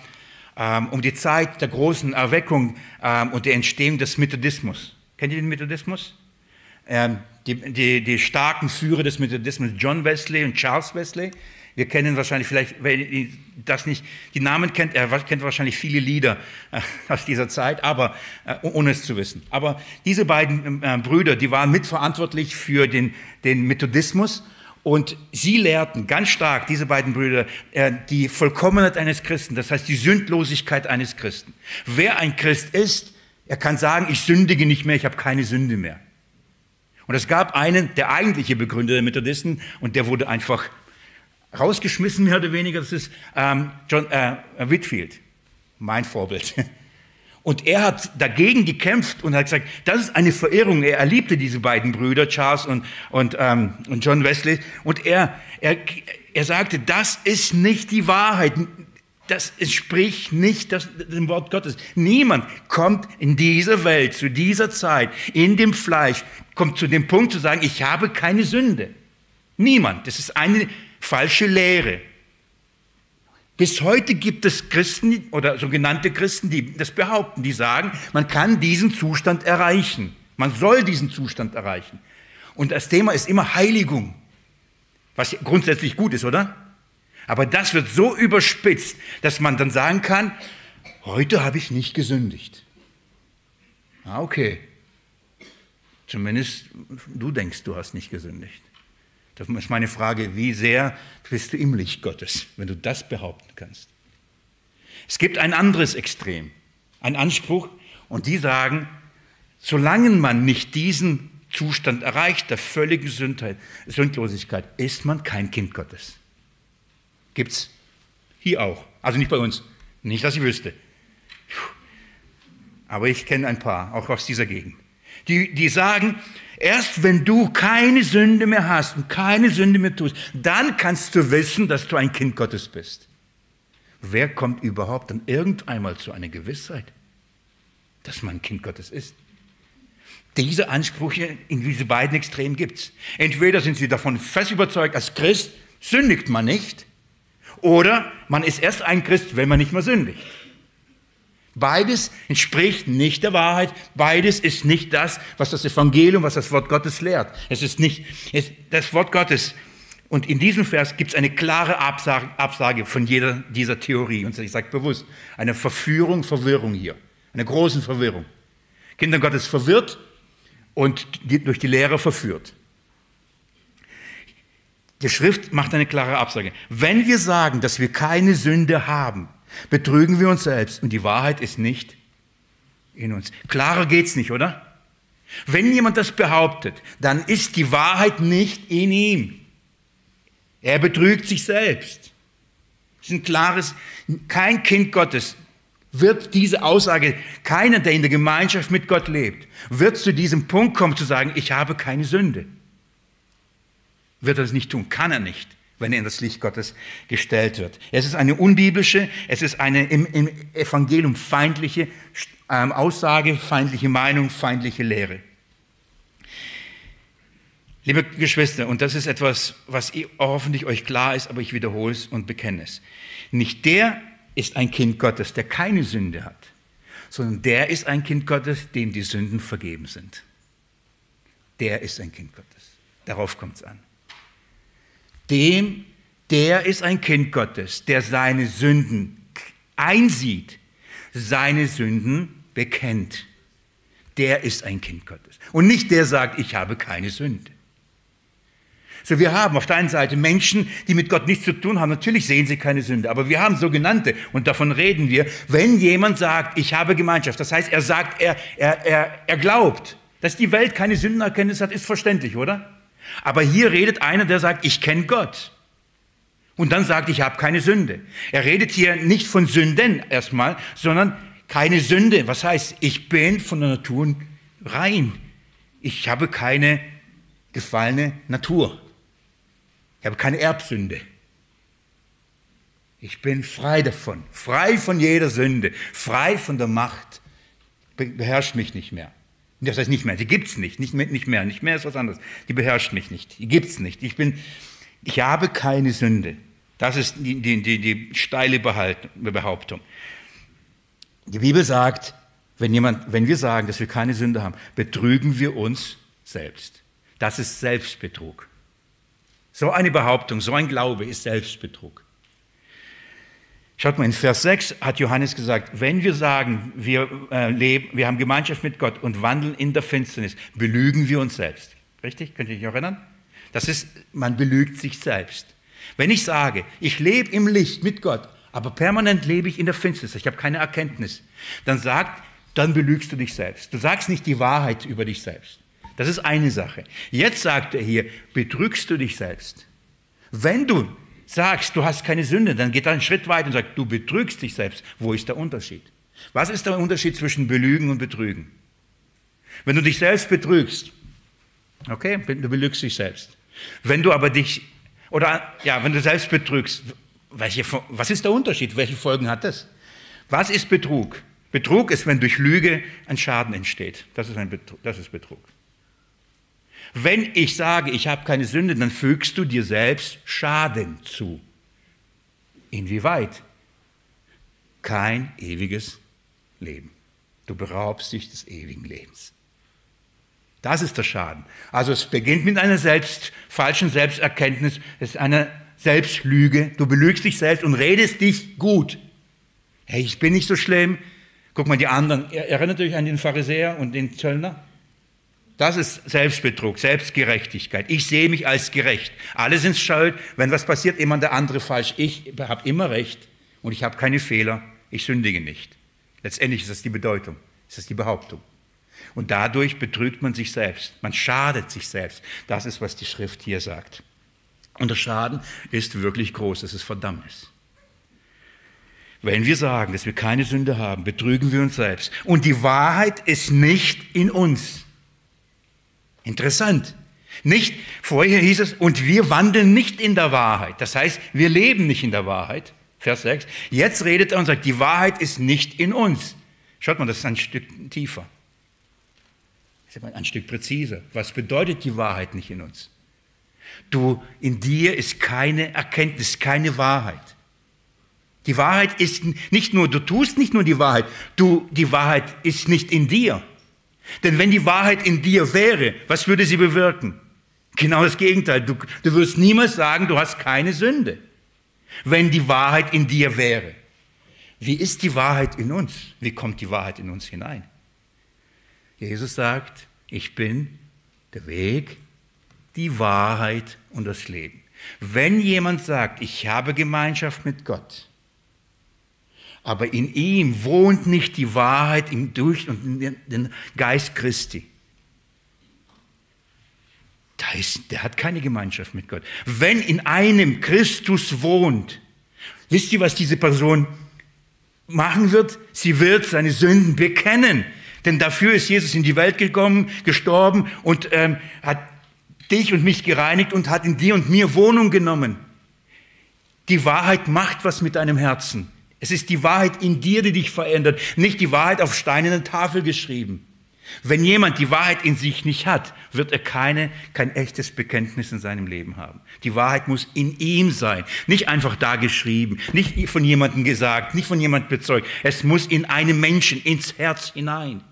ähm um die Zeit der großen Erweckung ähm, und der Entstehung des Methodismus. Kennt ihr den Methodismus? Ähm, die, die, die starken Führer des Methodismus, John Wesley und Charles Wesley. Wir kennen wahrscheinlich, vielleicht, wer das nicht, die Namen kennt, er kennt wahrscheinlich viele Lieder äh, aus dieser Zeit, aber äh, ohne es zu wissen. Aber diese beiden äh, Brüder, die waren mitverantwortlich für den, den Methodismus und sie lehrten ganz stark, diese beiden Brüder, die Vollkommenheit eines Christen, das heißt die Sündlosigkeit eines Christen. Wer ein Christ ist, er kann sagen, ich sündige nicht mehr, ich habe keine Sünde mehr. Und es gab einen, der eigentliche Begründer der Methodisten, und der wurde einfach rausgeschmissen, mehr oder weniger. Das ist ähm, John äh, Whitfield, mein Vorbild. Und er hat dagegen gekämpft und hat gesagt, das ist eine Verehrung. Er, er liebte diese beiden Brüder, Charles und, und, ähm, und John Wesley. Und er, er, er sagte, das ist nicht die Wahrheit. Das entspricht nicht das, dem Wort Gottes. Niemand kommt in dieser Welt, zu dieser Zeit, in dem Fleisch, kommt zu dem Punkt zu sagen, ich habe keine Sünde. Niemand. Das ist eine falsche Lehre. Bis heute gibt es Christen oder sogenannte Christen, die das behaupten, die sagen, man kann diesen Zustand erreichen. Man soll diesen Zustand erreichen. Und das Thema ist immer Heiligung, was grundsätzlich gut ist, oder? Aber das wird so überspitzt, dass man dann sagen kann, heute habe ich nicht gesündigt. Ah, okay. Zumindest du denkst, du hast nicht gesündigt. Das ist meine Frage, wie sehr bist du im Licht Gottes, wenn du das behaupten kannst? Es gibt ein anderes Extrem, ein Anspruch, und die sagen, solange man nicht diesen Zustand erreicht, der völligen Sündlosigkeit, ist man kein Kind Gottes. Gibt es hier auch. Also nicht bei uns. Nicht, dass ich wüsste. Aber ich kenne ein paar, auch aus dieser Gegend. Die, die sagen, Erst wenn du keine Sünde mehr hast und keine Sünde mehr tust, dann kannst du wissen, dass du ein Kind Gottes bist. Wer kommt überhaupt dann irgendeinmal zu einer Gewissheit, dass man ein Kind Gottes ist? Diese Ansprüche in diese beiden Extremen gibt es. Entweder sind sie davon fest überzeugt, als Christ sündigt man nicht, oder man ist erst ein Christ, wenn man nicht mehr sündigt. Beides entspricht nicht der Wahrheit. Beides ist nicht das, was das Evangelium, was das Wort Gottes lehrt. Es ist nicht es, das Wort Gottes. Und in diesem Vers gibt es eine klare Absage, Absage von jeder dieser Theorie. Und ich sage bewusst, eine Verführung, Verwirrung hier. Eine große Verwirrung. Kinder Gottes verwirrt und durch die Lehre verführt. Die Schrift macht eine klare Absage. Wenn wir sagen, dass wir keine Sünde haben, betrügen wir uns selbst und die Wahrheit ist nicht in uns. Klarer geht's nicht, oder? Wenn jemand das behauptet, dann ist die Wahrheit nicht in ihm. Er betrügt sich selbst. Das ist ein klares, kein Kind Gottes wird diese Aussage, keiner, der in der Gemeinschaft mit Gott lebt, wird zu diesem Punkt kommen zu sagen, ich habe keine Sünde. Wird er das nicht tun? Kann er nicht wenn er in das Licht Gottes gestellt wird. Es ist eine unbiblische, es ist eine im, im Evangelium feindliche ähm, Aussage, feindliche Meinung, feindliche Lehre. Liebe Geschwister, und das ist etwas, was hoffentlich euch klar ist, aber ich wiederhole es und bekenne es. Nicht der ist ein Kind Gottes, der keine Sünde hat, sondern der ist ein Kind Gottes, dem die Sünden vergeben sind. Der ist ein Kind Gottes. Darauf kommt es an. Dem, der ist ein Kind Gottes, der seine Sünden einsieht, seine Sünden bekennt. Der ist ein Kind Gottes. Und nicht der sagt, ich habe keine Sünde. So, wir haben auf der einen Seite Menschen, die mit Gott nichts zu tun haben. Natürlich sehen sie keine Sünde, aber wir haben sogenannte, und davon reden wir, wenn jemand sagt, ich habe Gemeinschaft, das heißt, er sagt, er, er, er, er glaubt, dass die Welt keine Sündenerkenntnis hat, ist verständlich, oder? Aber hier redet einer, der sagt, ich kenne Gott. Und dann sagt, ich habe keine Sünde. Er redet hier nicht von Sünden erstmal, sondern keine Sünde. Was heißt, ich bin von der Natur rein. Ich habe keine gefallene Natur. Ich habe keine Erbsünde. Ich bin frei davon, frei von jeder Sünde, frei von der Macht. Beherrscht mich nicht mehr. Das heißt nicht mehr, die gibt es nicht, nicht mehr, nicht mehr, nicht mehr ist was anderes. Die beherrscht mich nicht, die gibt es nicht. Ich, bin, ich habe keine Sünde. Das ist die, die, die, die steile Behauptung. Die Bibel sagt, wenn, jemand, wenn wir sagen, dass wir keine Sünde haben, betrügen wir uns selbst. Das ist Selbstbetrug. So eine Behauptung, so ein Glaube ist Selbstbetrug. Schaut mal, in Vers 6 hat Johannes gesagt, wenn wir sagen, wir, äh, leben, wir haben Gemeinschaft mit Gott und wandeln in der Finsternis, belügen wir uns selbst. Richtig? Könnt ihr euch erinnern? Das ist, man belügt sich selbst. Wenn ich sage, ich lebe im Licht mit Gott, aber permanent lebe ich in der Finsternis, ich habe keine Erkenntnis, dann sagt, dann belügst du dich selbst. Du sagst nicht die Wahrheit über dich selbst. Das ist eine Sache. Jetzt sagt er hier, betrügst du dich selbst. Wenn du sagst, du hast keine Sünde, dann geht er einen Schritt weiter und sagt, du betrügst dich selbst. Wo ist der Unterschied? Was ist der Unterschied zwischen Belügen und Betrügen? Wenn du dich selbst betrügst, okay, du belügst dich selbst. Wenn du aber dich, oder ja, wenn du selbst betrügst, welche, was ist der Unterschied? Welche Folgen hat das? Was ist Betrug? Betrug ist, wenn durch Lüge ein Schaden entsteht. Das ist, ein Betrug, das ist Betrug. Wenn ich sage, ich habe keine Sünde, dann fügst du dir selbst Schaden zu. Inwieweit? Kein ewiges Leben. Du beraubst dich des ewigen Lebens. Das ist der Schaden. Also es beginnt mit einer selbst, falschen Selbsterkenntnis, es ist eine Selbstlüge. Du belügst dich selbst und redest dich gut. Hey, ich bin nicht so schlimm. Guck mal, die anderen. Erinnert euch an den Pharisäer und den Zöllner? Das ist Selbstbetrug, Selbstgerechtigkeit. Ich sehe mich als gerecht. Alle sind schuld. Wenn was passiert, immer der andere falsch. Ich habe immer recht und ich habe keine Fehler. Ich sündige nicht. Letztendlich ist das die Bedeutung, ist das die Behauptung. Und dadurch betrügt man sich selbst. Man schadet sich selbst. Das ist, was die Schrift hier sagt. Und der Schaden ist wirklich groß. Es ist Verdammnis. Wenn wir sagen, dass wir keine Sünde haben, betrügen wir uns selbst. Und die Wahrheit ist nicht in uns. Interessant. Nicht, vorher hieß es, und wir wandeln nicht in der Wahrheit. Das heißt, wir leben nicht in der Wahrheit. Vers 6. Jetzt redet er und sagt, die Wahrheit ist nicht in uns. Schaut mal, das ist ein Stück tiefer. Ein Stück präziser. Was bedeutet die Wahrheit nicht in uns? Du, in dir ist keine Erkenntnis, keine Wahrheit. Die Wahrheit ist nicht nur, du tust nicht nur die Wahrheit, du, die Wahrheit ist nicht in dir. Denn wenn die Wahrheit in dir wäre, was würde sie bewirken? Genau das Gegenteil. Du, du wirst niemals sagen, du hast keine Sünde, wenn die Wahrheit in dir wäre. Wie ist die Wahrheit in uns? Wie kommt die Wahrheit in uns hinein? Jesus sagt, ich bin der Weg, die Wahrheit und das Leben. Wenn jemand sagt, ich habe Gemeinschaft mit Gott, aber in ihm wohnt nicht die Wahrheit im durch und den Geist Christi. Da ist, der hat keine Gemeinschaft mit Gott. Wenn in einem Christus wohnt, wisst ihr, was diese Person machen wird? Sie wird seine Sünden bekennen. Denn dafür ist Jesus in die Welt gekommen, gestorben und ähm, hat dich und mich gereinigt und hat in dir und mir Wohnung genommen. Die Wahrheit macht was mit deinem Herzen. Es ist die Wahrheit in dir, die dich verändert, nicht die Wahrheit auf steinernen Tafel geschrieben. Wenn jemand die Wahrheit in sich nicht hat, wird er keine, kein echtes Bekenntnis in seinem Leben haben. Die Wahrheit muss in ihm sein, nicht einfach da geschrieben, nicht von jemandem gesagt, nicht von jemandem bezeugt. Es muss in einem Menschen, ins Herz hinein.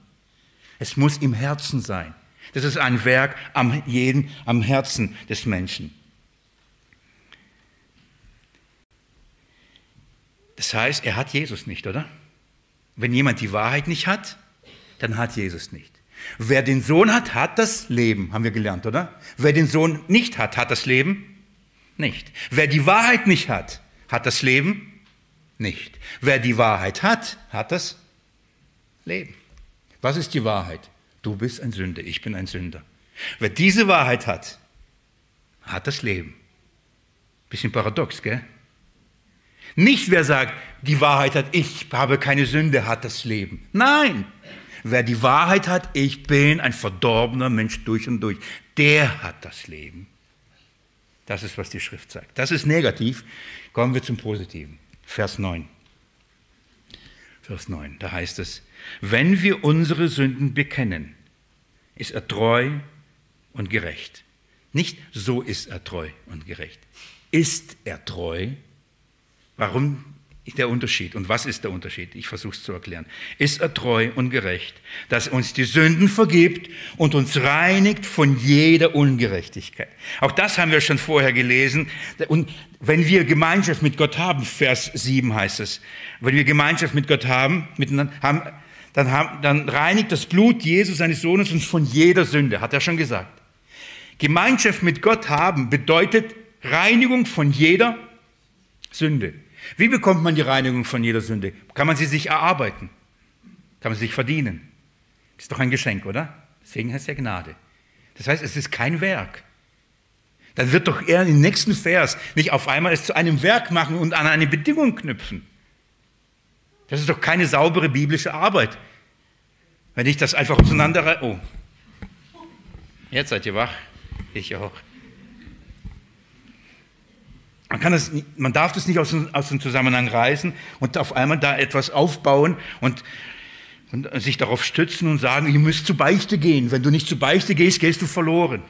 Es muss im Herzen sein. Das ist ein Werk am jeden, am Herzen des Menschen. Das heißt, er hat Jesus nicht, oder? Wenn jemand die Wahrheit nicht hat, dann hat Jesus nicht. Wer den Sohn hat, hat das Leben, haben wir gelernt, oder? Wer den Sohn nicht hat, hat das Leben nicht. Wer die Wahrheit nicht hat, hat das Leben nicht. Wer die Wahrheit hat, hat das Leben. Was ist die Wahrheit? Du bist ein Sünder, ich bin ein Sünder. Wer diese Wahrheit hat, hat das Leben. Bisschen paradox, gell? Nicht wer sagt, die Wahrheit hat, ich habe keine Sünde, hat das Leben. Nein, wer die Wahrheit hat, ich bin ein verdorbener Mensch durch und durch, der hat das Leben. Das ist, was die Schrift sagt. Das ist negativ. Kommen wir zum Positiven. Vers 9. Vers 9, da heißt es, wenn wir unsere Sünden bekennen, ist er treu und gerecht. Nicht so ist er treu und gerecht. Ist er treu? Warum der Unterschied? Und was ist der Unterschied? Ich versuche es zu erklären. Ist er treu und gerecht, dass er uns die Sünden vergibt und uns reinigt von jeder Ungerechtigkeit? Auch das haben wir schon vorher gelesen. Und wenn wir Gemeinschaft mit Gott haben, Vers 7 heißt es, wenn wir Gemeinschaft mit Gott haben, miteinander haben, dann, haben, dann reinigt das Blut Jesus, seines Sohnes, uns von jeder Sünde, hat er schon gesagt. Gemeinschaft mit Gott haben bedeutet Reinigung von jeder Sünde. Wie bekommt man die Reinigung von jeder Sünde? Kann man sie sich erarbeiten? Kann man sie sich verdienen? Ist doch ein Geschenk, oder? Deswegen heißt es ja Gnade. Das heißt, es ist kein Werk. Dann wird doch er im nächsten Vers nicht auf einmal es zu einem Werk machen und an eine Bedingung knüpfen. Das ist doch keine saubere biblische Arbeit. Wenn ich das einfach auseinander... Oh, jetzt seid ihr wach. Ich auch. Man, kann das, man darf das nicht aus, aus dem Zusammenhang reißen und auf einmal da etwas aufbauen und, und sich darauf stützen und sagen, ihr müsst zu Beichte gehen. Wenn du nicht zu Beichte gehst, gehst du verloren.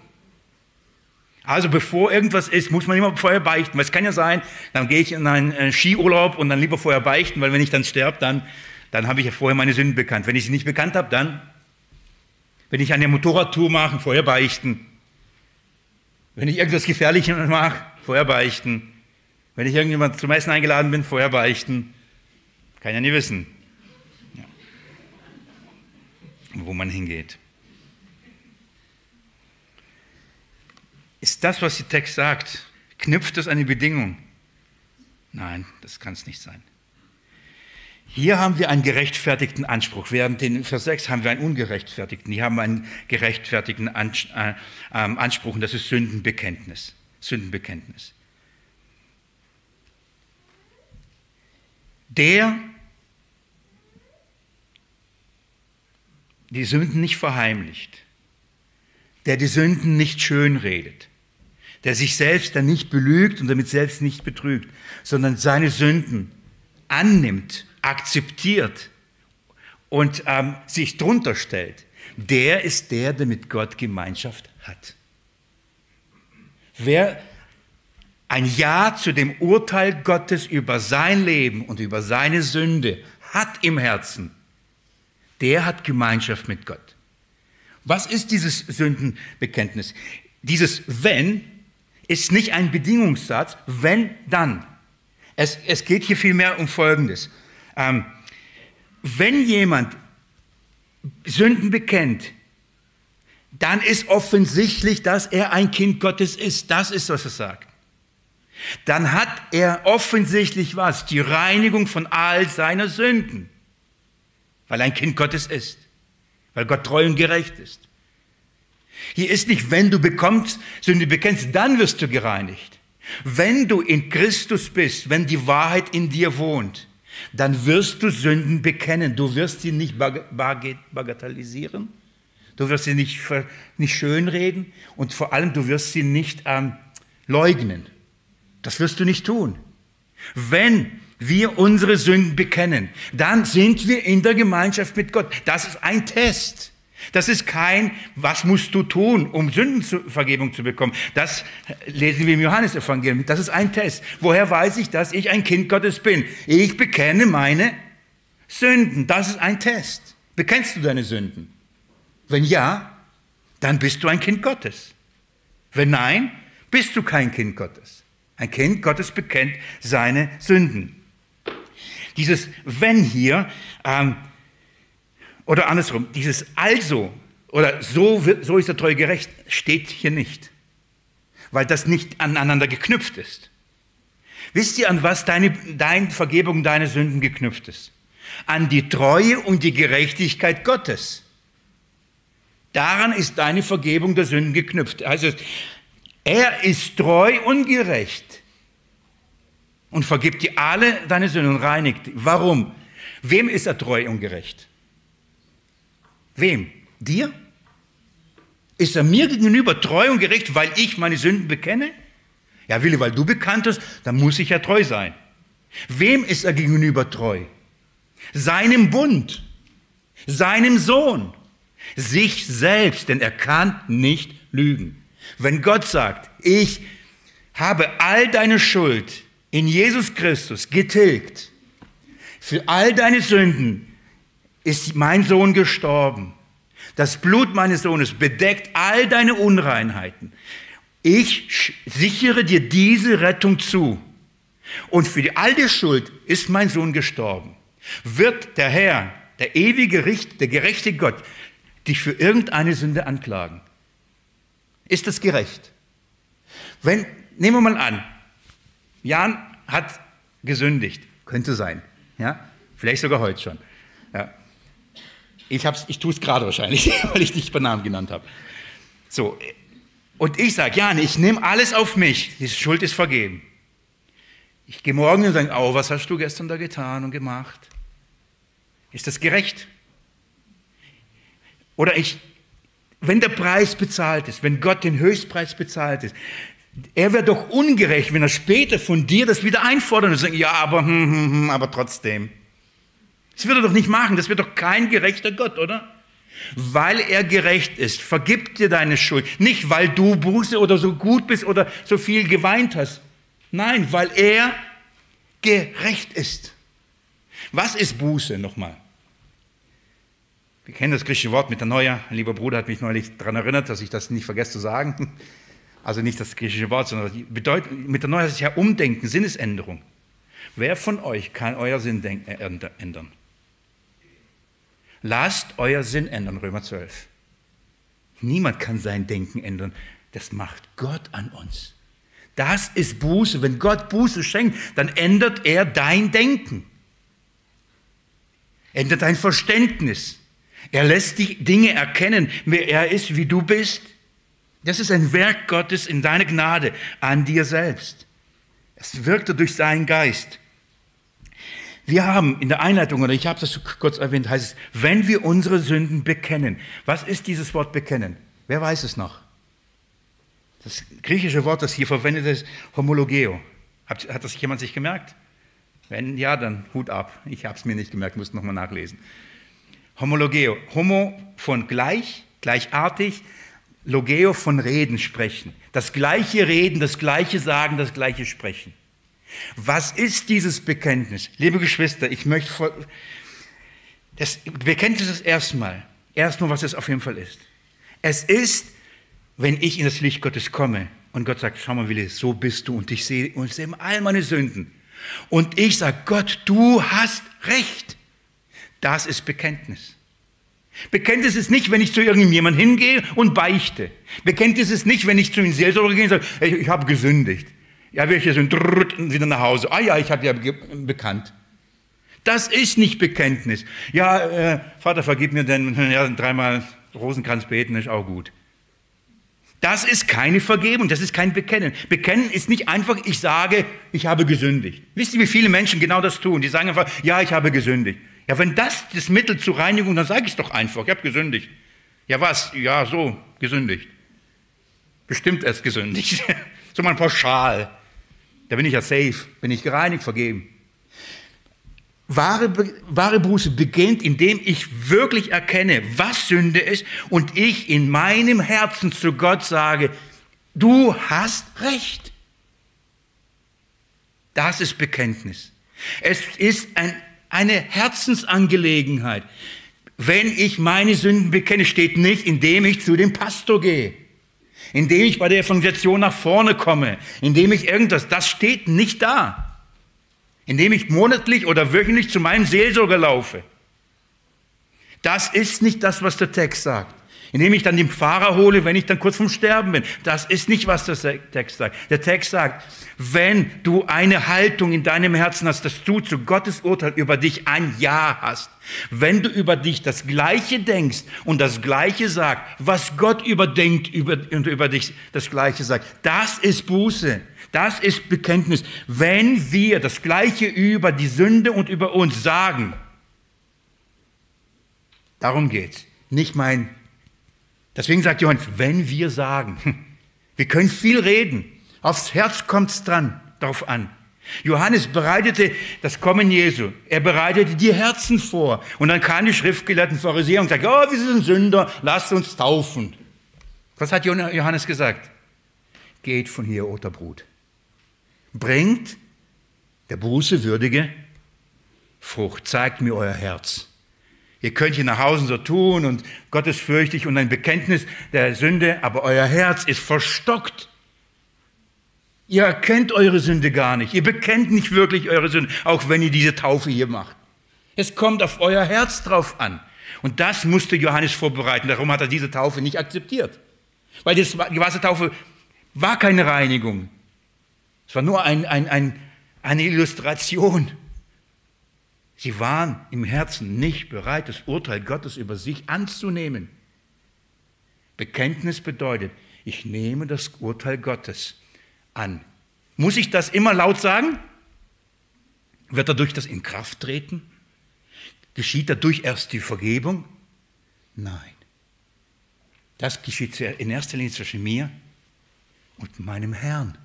Also bevor irgendwas ist, muss man immer vorher beichten. Weil es kann ja sein, dann gehe ich in einen äh, Skiurlaub und dann lieber vorher beichten, weil wenn ich dann sterbe, dann, dann habe ich ja vorher meine Sünden bekannt. Wenn ich sie nicht bekannt habe, dann, wenn ich eine Motorradtour mache, vorher beichten. Wenn ich irgendwas Gefährliches mache, vorher beichten. Wenn ich irgendjemand zum Essen eingeladen bin, vorher beichten. Kann ja nie wissen, ja. wo man hingeht. Ist das, was der Text sagt, knüpft es eine Bedingung? Nein, das kann es nicht sein. Hier haben wir einen gerechtfertigten Anspruch. Während in Vers 6 haben wir einen ungerechtfertigten. Hier haben wir einen gerechtfertigten äh, ähm, Anspruch und das ist Sündenbekenntnis. Sündenbekenntnis. Der die Sünden nicht verheimlicht, der die Sünden nicht schönredet, der sich selbst dann nicht belügt und damit selbst nicht betrügt, sondern seine Sünden annimmt, akzeptiert und ähm, sich drunter stellt, der ist der, der mit Gott Gemeinschaft hat. Wer ein Ja zu dem Urteil Gottes über sein Leben und über seine Sünde hat im Herzen, der hat Gemeinschaft mit Gott. Was ist dieses Sündenbekenntnis? Dieses Wenn ist nicht ein Bedingungssatz, wenn, dann. Es, es geht hier vielmehr um Folgendes. Ähm, wenn jemand Sünden bekennt, dann ist offensichtlich, dass er ein Kind Gottes ist. Das ist, was er sagt. Dann hat er offensichtlich was? Die Reinigung von all seiner Sünden. Weil ein Kind Gottes ist. Weil Gott treu und gerecht ist. Hier ist nicht, wenn du bekommst, Sünde bekennst, dann wirst du gereinigt. Wenn du in Christus bist, wenn die Wahrheit in dir wohnt, dann wirst du Sünden bekennen. Du wirst sie nicht bagatellisieren, Du wirst sie nicht, nicht schönreden und vor allem du wirst sie nicht ähm, leugnen. Das wirst du nicht tun. Wenn wir unsere Sünden bekennen, dann sind wir in der Gemeinschaft mit Gott. Das ist ein Test. Das ist kein, was musst du tun, um Sündenvergebung zu bekommen. Das lesen wir im Johannesevangelium. Das ist ein Test. Woher weiß ich, dass ich ein Kind Gottes bin? Ich bekenne meine Sünden. Das ist ein Test. Bekennst du deine Sünden? Wenn ja, dann bist du ein Kind Gottes. Wenn nein, bist du kein Kind Gottes. Ein Kind Gottes bekennt seine Sünden. Dieses Wenn hier, ähm, oder andersrum, dieses Also oder so, wird, so ist der Treue gerecht, steht hier nicht, weil das nicht aneinander geknüpft ist. Wisst ihr, an was deine, deine Vergebung, deine Sünden geknüpft ist? An die Treue und die Gerechtigkeit Gottes. Daran ist deine Vergebung der Sünden geknüpft. Also, er ist treu und gerecht und vergibt dir alle deine Sünden und reinigt. Warum? Wem ist er treu und gerecht? Wem? Dir? Ist er mir gegenüber treu und gerecht, weil ich meine Sünden bekenne? Ja, Willi, weil du bekannt hast, dann muss ich ja treu sein. Wem ist er gegenüber treu? Seinem Bund, seinem Sohn, sich selbst, denn er kann nicht lügen. Wenn Gott sagt, ich habe all deine Schuld in Jesus Christus getilgt, für all deine Sünden ist mein Sohn gestorben. Das Blut meines Sohnes bedeckt all deine Unreinheiten. Ich sichere dir diese Rettung zu. Und für die alte Schuld ist mein Sohn gestorben. Wird der Herr, der ewige Richter, der gerechte Gott, dich für irgendeine Sünde anklagen? Ist das gerecht? Wenn, nehmen wir mal an, Jan hat gesündigt, könnte sein, ja, vielleicht sogar heute schon. Ja. Ich, ich tue es gerade wahrscheinlich, weil ich dich bei Namen genannt habe. So, und ich sage, Jan, ich nehme alles auf mich, die Schuld ist vergeben. Ich gehe morgen und sage, oh, was hast du gestern da getan und gemacht? Ist das gerecht? Oder ich, wenn der Preis bezahlt ist, wenn Gott den Höchstpreis bezahlt ist, er wäre doch ungerecht, wenn er später von dir das wieder einfordert und sagt, ja, aber, hm, hm, hm, aber trotzdem. Das wird er doch nicht machen. Das wird doch kein gerechter Gott, oder? Weil er gerecht ist, vergibt dir deine Schuld. Nicht, weil du Buße oder so gut bist oder so viel geweint hast. Nein, weil er gerecht ist. Was ist Buße nochmal? Wir kennen das griechische Wort mit der Neue. Ein lieber Bruder hat mich neulich daran erinnert, dass ich das nicht vergesse zu sagen. Also nicht das griechische Wort, sondern die Bedeutung, mit der Neue heißt es ja Umdenken, Sinnesänderung. Wer von euch kann euer Sinn ändern? Lasst euer Sinn ändern, Römer 12. Niemand kann sein Denken ändern. Das macht Gott an uns. Das ist Buße. Wenn Gott Buße schenkt, dann ändert er dein Denken. Ändert dein Verständnis. Er lässt dich Dinge erkennen, wer er ist, wie du bist. Das ist ein Werk Gottes in deiner Gnade an dir selbst. Es wirkte durch seinen Geist. Wir haben in der Einleitung, oder ich habe das kurz erwähnt, heißt es, wenn wir unsere Sünden bekennen. Was ist dieses Wort bekennen? Wer weiß es noch? Das griechische Wort, das hier verwendet ist, homologeo. Hat, hat das jemand sich gemerkt? Wenn ja, dann Hut ab. Ich habe es mir nicht gemerkt, muss nochmal nachlesen. Homologeo. Homo von gleich, gleichartig. Logeo von Reden sprechen. Das gleiche Reden, das gleiche Sagen, das gleiche Sprechen. Was ist dieses Bekenntnis? Liebe Geschwister, ich möchte vor, das Bekenntnis ist erstmal, erstmal, was es auf jeden Fall ist. Es ist, wenn ich in das Licht Gottes komme und Gott sagt, schau mal, Willi, so bist du und ich sehe, und sehe all meine Sünden. Und ich sage, Gott, du hast recht. Das ist Bekenntnis. Bekenntnis ist nicht, wenn ich zu irgendjemandem hingehe und beichte. Bekenntnis ist nicht, wenn ich zu einem Seelsorger gehe und sage, ich, ich habe gesündigt. Ja, welche sind wieder nach Hause. Ah ja, ich habe ja bekannt. Das ist nicht Bekenntnis. Ja, äh, Vater, vergib mir denn ja, dreimal Rosenkranz beten ist auch gut. Das ist keine Vergebung, das ist kein Bekennen. Bekennen ist nicht einfach, ich sage, ich habe gesündigt. Wisst ihr, wie viele Menschen genau das tun? Die sagen einfach, ja, ich habe gesündigt. Ja, wenn das das Mittel zur Reinigung, dann sage ich es doch einfach, ich habe gesündigt. Ja, was? Ja, so, gesündigt. Bestimmt erst gesündigt. so mal pauschal. Da bin ich ja safe, bin ich gereinigt, vergeben. Wahre, wahre Buße beginnt, indem ich wirklich erkenne, was Sünde ist und ich in meinem Herzen zu Gott sage, du hast recht. Das ist Bekenntnis. Es ist ein, eine Herzensangelegenheit. Wenn ich meine Sünden bekenne, steht nicht, indem ich zu dem Pastor gehe, indem ich bei der Evangelisation nach vorne komme, indem ich irgendwas, das steht nicht da. Indem ich monatlich oder wöchentlich zu meinem Seelsorger laufe. Das ist nicht das, was der Text sagt indem ich dann den Pfarrer hole, wenn ich dann kurz vorm Sterben bin. Das ist nicht, was der Text sagt. Der Text sagt, wenn du eine Haltung in deinem Herzen hast, dass du zu Gottes Urteil über dich ein Ja hast, wenn du über dich das Gleiche denkst und das Gleiche sagst, was Gott überdenkt über, und über dich das Gleiche sagt, das ist Buße. Das ist Bekenntnis. Wenn wir das Gleiche über die Sünde und über uns sagen, darum geht's. Nicht mein Deswegen sagt Johannes, wenn wir sagen, wir können viel reden, aufs Herz kommt es dran, darauf an. Johannes bereitete das Kommen Jesu. Er bereitete die Herzen vor. Und dann kamen die schriftgelehrten Pharisäer und sagten, oh, wir sind Sünder, lasst uns taufen. Was hat Johannes gesagt? Geht von hier, Otterbrut. Bringt der Buße würdige Frucht. Zeigt mir euer Herz. Ihr könnt hier nach Hause so tun und gottesfürchtig und ein Bekenntnis der Sünde, aber euer Herz ist verstockt. Ihr erkennt eure Sünde gar nicht. Ihr bekennt nicht wirklich eure Sünde, auch wenn ihr diese Taufe hier macht. Es kommt auf euer Herz drauf an. Und das musste Johannes vorbereiten. Darum hat er diese Taufe nicht akzeptiert. Weil die Wassertaufe war keine Reinigung. Es war nur ein, ein, ein, eine Illustration. Sie waren im Herzen nicht bereit, das Urteil Gottes über sich anzunehmen. Bekenntnis bedeutet, ich nehme das Urteil Gottes an. Muss ich das immer laut sagen? Wird dadurch das in Kraft treten? Geschieht dadurch erst die Vergebung? Nein. Das geschieht in erster Linie zwischen mir und meinem Herrn.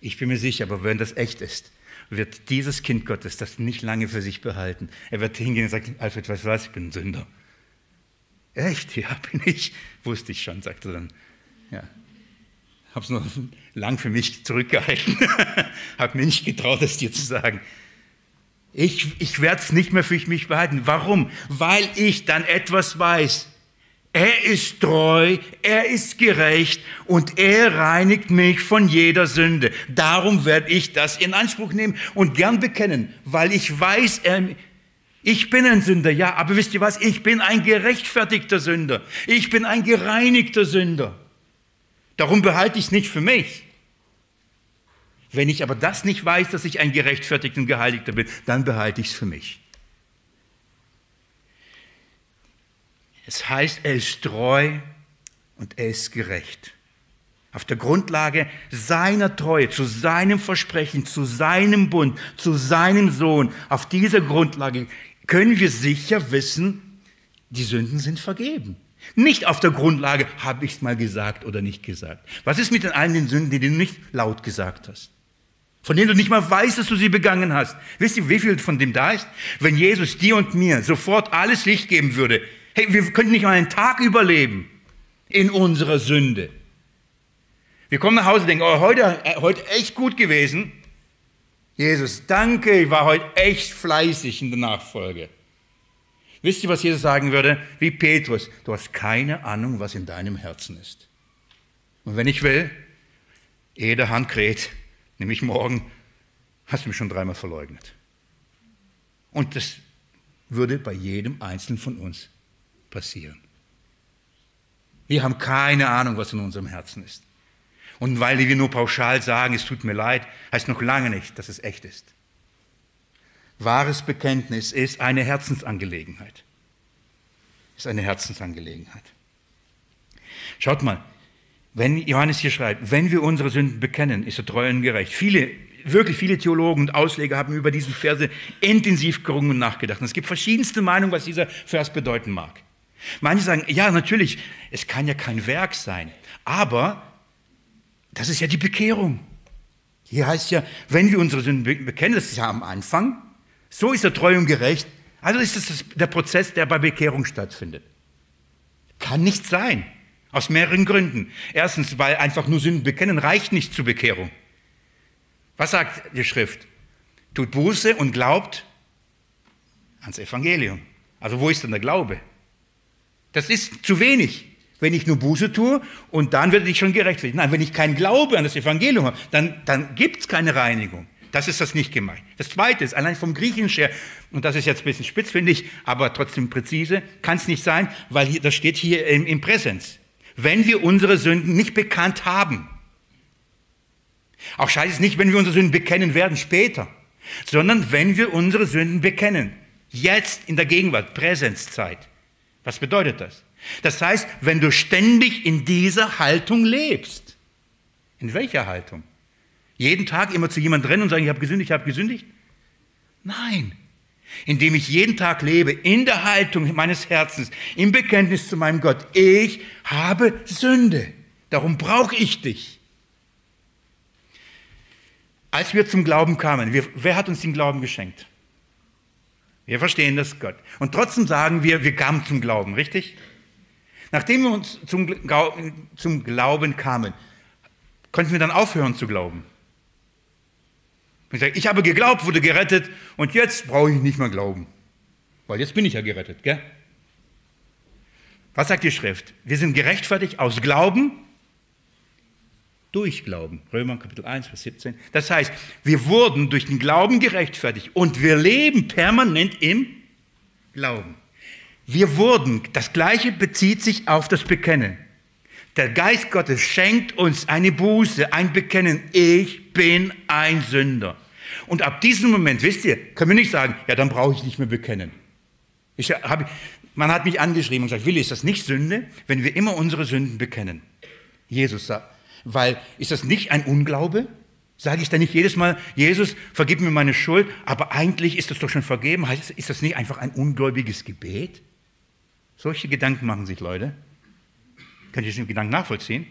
Ich bin mir sicher, aber wenn das echt ist, wird dieses Kind Gottes das nicht lange für sich behalten. Er wird hingehen und sagen, Alfred, weißt du was, ich bin ein Sünder. Echt? Ja, bin ich. Wusste ich schon, sagte er dann. Ja. Habe es noch lang für mich zurückgehalten. Habe mir nicht getraut, es dir zu sagen. Ich, ich werde es nicht mehr für mich behalten. Warum? Weil ich dann etwas weiß. Er ist treu, er ist gerecht und er reinigt mich von jeder Sünde. Darum werde ich das in Anspruch nehmen und gern bekennen, weil ich weiß, er, ich bin ein Sünder, ja, aber wisst ihr was? Ich bin ein gerechtfertigter Sünder. Ich bin ein gereinigter Sünder. Darum behalte ich es nicht für mich. Wenn ich aber das nicht weiß, dass ich ein gerechtfertigter und geheiligter bin, dann behalte ich es für mich. Es heißt, er ist treu und er ist gerecht. Auf der Grundlage seiner Treue, zu seinem Versprechen, zu seinem Bund, zu seinem Sohn, auf dieser Grundlage können wir sicher wissen, die Sünden sind vergeben. Nicht auf der Grundlage, habe ich es mal gesagt oder nicht gesagt. Was ist mit den allen den Sünden, die du nicht laut gesagt hast? Von denen du nicht mal weißt, dass du sie begangen hast. Wisst ihr, wie viel von dem da ist? Wenn Jesus dir und mir sofort alles Licht geben würde, Hey, wir könnten nicht mal einen Tag überleben in unserer Sünde. Wir kommen nach Hause und denken, oh, heute, äh, heute echt gut gewesen. Jesus, danke, ich war heute echt fleißig in der Nachfolge. Wisst ihr, was Jesus sagen würde? Wie Petrus, du hast keine Ahnung, was in deinem Herzen ist. Und wenn ich will, ehe der Hand kräht, nämlich morgen, hast du mich schon dreimal verleugnet. Und das würde bei jedem Einzelnen von uns passieren. Wir haben keine Ahnung, was in unserem Herzen ist. Und weil wir nur pauschal sagen, es tut mir leid, heißt noch lange nicht, dass es echt ist. Wahres Bekenntnis ist eine Herzensangelegenheit. Ist eine Herzensangelegenheit. Schaut mal, wenn Johannes hier schreibt, wenn wir unsere Sünden bekennen, ist er treu und gerecht. Viele, wirklich viele Theologen und Ausleger haben über diese Verse intensiv gerungen und nachgedacht. Und es gibt verschiedenste Meinungen, was dieser Vers bedeuten mag. Manche sagen, ja, natürlich, es kann ja kein Werk sein, aber das ist ja die Bekehrung. Hier heißt ja, wenn wir unsere Sünden bekennen, das ist ja am Anfang, so ist er treu und gerecht. Also ist das der Prozess, der bei Bekehrung stattfindet. Kann nicht sein. Aus mehreren Gründen. Erstens, weil einfach nur Sünden bekennen reicht nicht zur Bekehrung. Was sagt die Schrift? Tut Buße und glaubt ans Evangelium. Also wo ist denn der Glaube? Das ist zu wenig. Wenn ich nur Buße tue und dann werde ich schon gerechtfertigt. Nein, wenn ich keinen Glaube an das Evangelium habe, dann, dann gibt es keine Reinigung. Das ist das nicht gemeint. Das Zweite ist, allein vom Griechischen her, und das ist jetzt ein bisschen spitz, finde ich, aber trotzdem präzise, kann es nicht sein, weil hier, das steht hier im, im Präsens. Wenn wir unsere Sünden nicht bekannt haben, auch scheiße es nicht, wenn wir unsere Sünden bekennen werden später, sondern wenn wir unsere Sünden bekennen. Jetzt in der Gegenwart, Präsenzzeit. Was bedeutet das? Das heißt, wenn du ständig in dieser Haltung lebst. In welcher Haltung? Jeden Tag immer zu jemandem rennen und sagen, ich habe gesündigt, ich habe gesündigt? Nein. Indem ich jeden Tag lebe, in der Haltung meines Herzens, im Bekenntnis zu meinem Gott, ich habe Sünde. Darum brauche ich dich. Als wir zum Glauben kamen, wir, wer hat uns den Glauben geschenkt? Wir verstehen das Gott. Und trotzdem sagen wir, wir kamen zum Glauben, richtig? Nachdem wir uns zum, zum Glauben kamen, konnten wir dann aufhören zu glauben. Ich sage, ich habe geglaubt, wurde gerettet und jetzt brauche ich nicht mehr glauben. Weil jetzt bin ich ja gerettet, gell? Was sagt die Schrift? Wir sind gerechtfertigt aus Glauben durch Glauben. Römer Kapitel 1, Vers 17. Das heißt, wir wurden durch den Glauben gerechtfertigt und wir leben permanent im Glauben. Wir wurden, das Gleiche bezieht sich auf das Bekennen. Der Geist Gottes schenkt uns eine Buße, ein Bekennen. Ich bin ein Sünder. Und ab diesem Moment, wisst ihr, können wir nicht sagen, ja, dann brauche ich nicht mehr bekennen. Ich hab, man hat mich angeschrieben und gesagt, Willi, ist das nicht Sünde, wenn wir immer unsere Sünden bekennen? Jesus sagt, weil ist das nicht ein Unglaube? Sage ich dann nicht jedes Mal, Jesus, vergib mir meine Schuld, aber eigentlich ist das doch schon vergeben. Heißt, ist das nicht einfach ein ungläubiges Gebet? Solche Gedanken machen sich Leute. Könnt ihr diesen Gedanken nachvollziehen?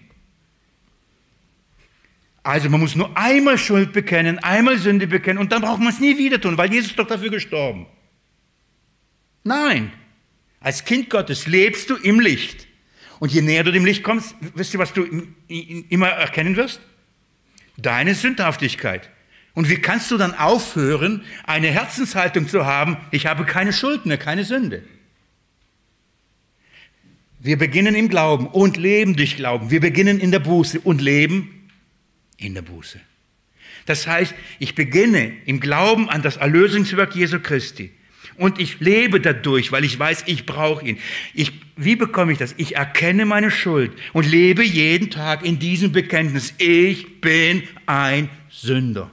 Also man muss nur einmal Schuld bekennen, einmal Sünde bekennen und dann braucht man es nie wieder tun, weil Jesus ist doch dafür gestorben. Nein, als Kind Gottes lebst du im Licht. Und je näher du dem Licht kommst, wisst ihr, was du immer erkennen wirst? Deine Sündhaftigkeit. Und wie kannst du dann aufhören, eine Herzenshaltung zu haben, ich habe keine Schuld mehr, keine Sünde? Wir beginnen im Glauben und leben durch Glauben. Wir beginnen in der Buße und leben in der Buße. Das heißt, ich beginne im Glauben an das Erlösungswerk Jesu Christi. Und ich lebe dadurch, weil ich weiß, ich brauche ihn. Ich, wie bekomme ich das? Ich erkenne meine Schuld und lebe jeden Tag in diesem Bekenntnis. Ich bin ein Sünder.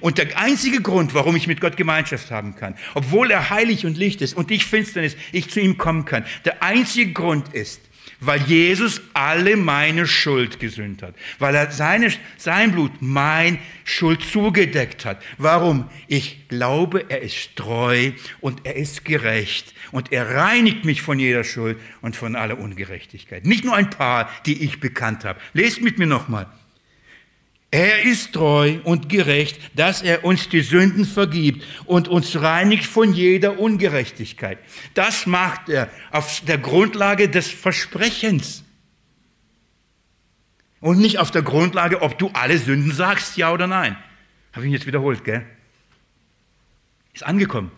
Und der einzige Grund, warum ich mit Gott Gemeinschaft haben kann, obwohl er heilig und Licht ist und ich Finsternis, ich zu ihm kommen kann, der einzige Grund ist, weil Jesus alle meine Schuld gesühnt hat, weil er seine, sein Blut mein Schuld zugedeckt hat. Warum? Ich glaube, er ist treu und er ist gerecht und er reinigt mich von jeder Schuld und von aller Ungerechtigkeit. Nicht nur ein paar, die ich bekannt habe. Lest mit mir nochmal. Er ist treu und gerecht, dass er uns die Sünden vergibt und uns reinigt von jeder Ungerechtigkeit. Das macht er auf der Grundlage des Versprechens. Und nicht auf der Grundlage, ob du alle Sünden sagst, ja oder nein. Habe ich ihn jetzt wiederholt, gell? Ist angekommen.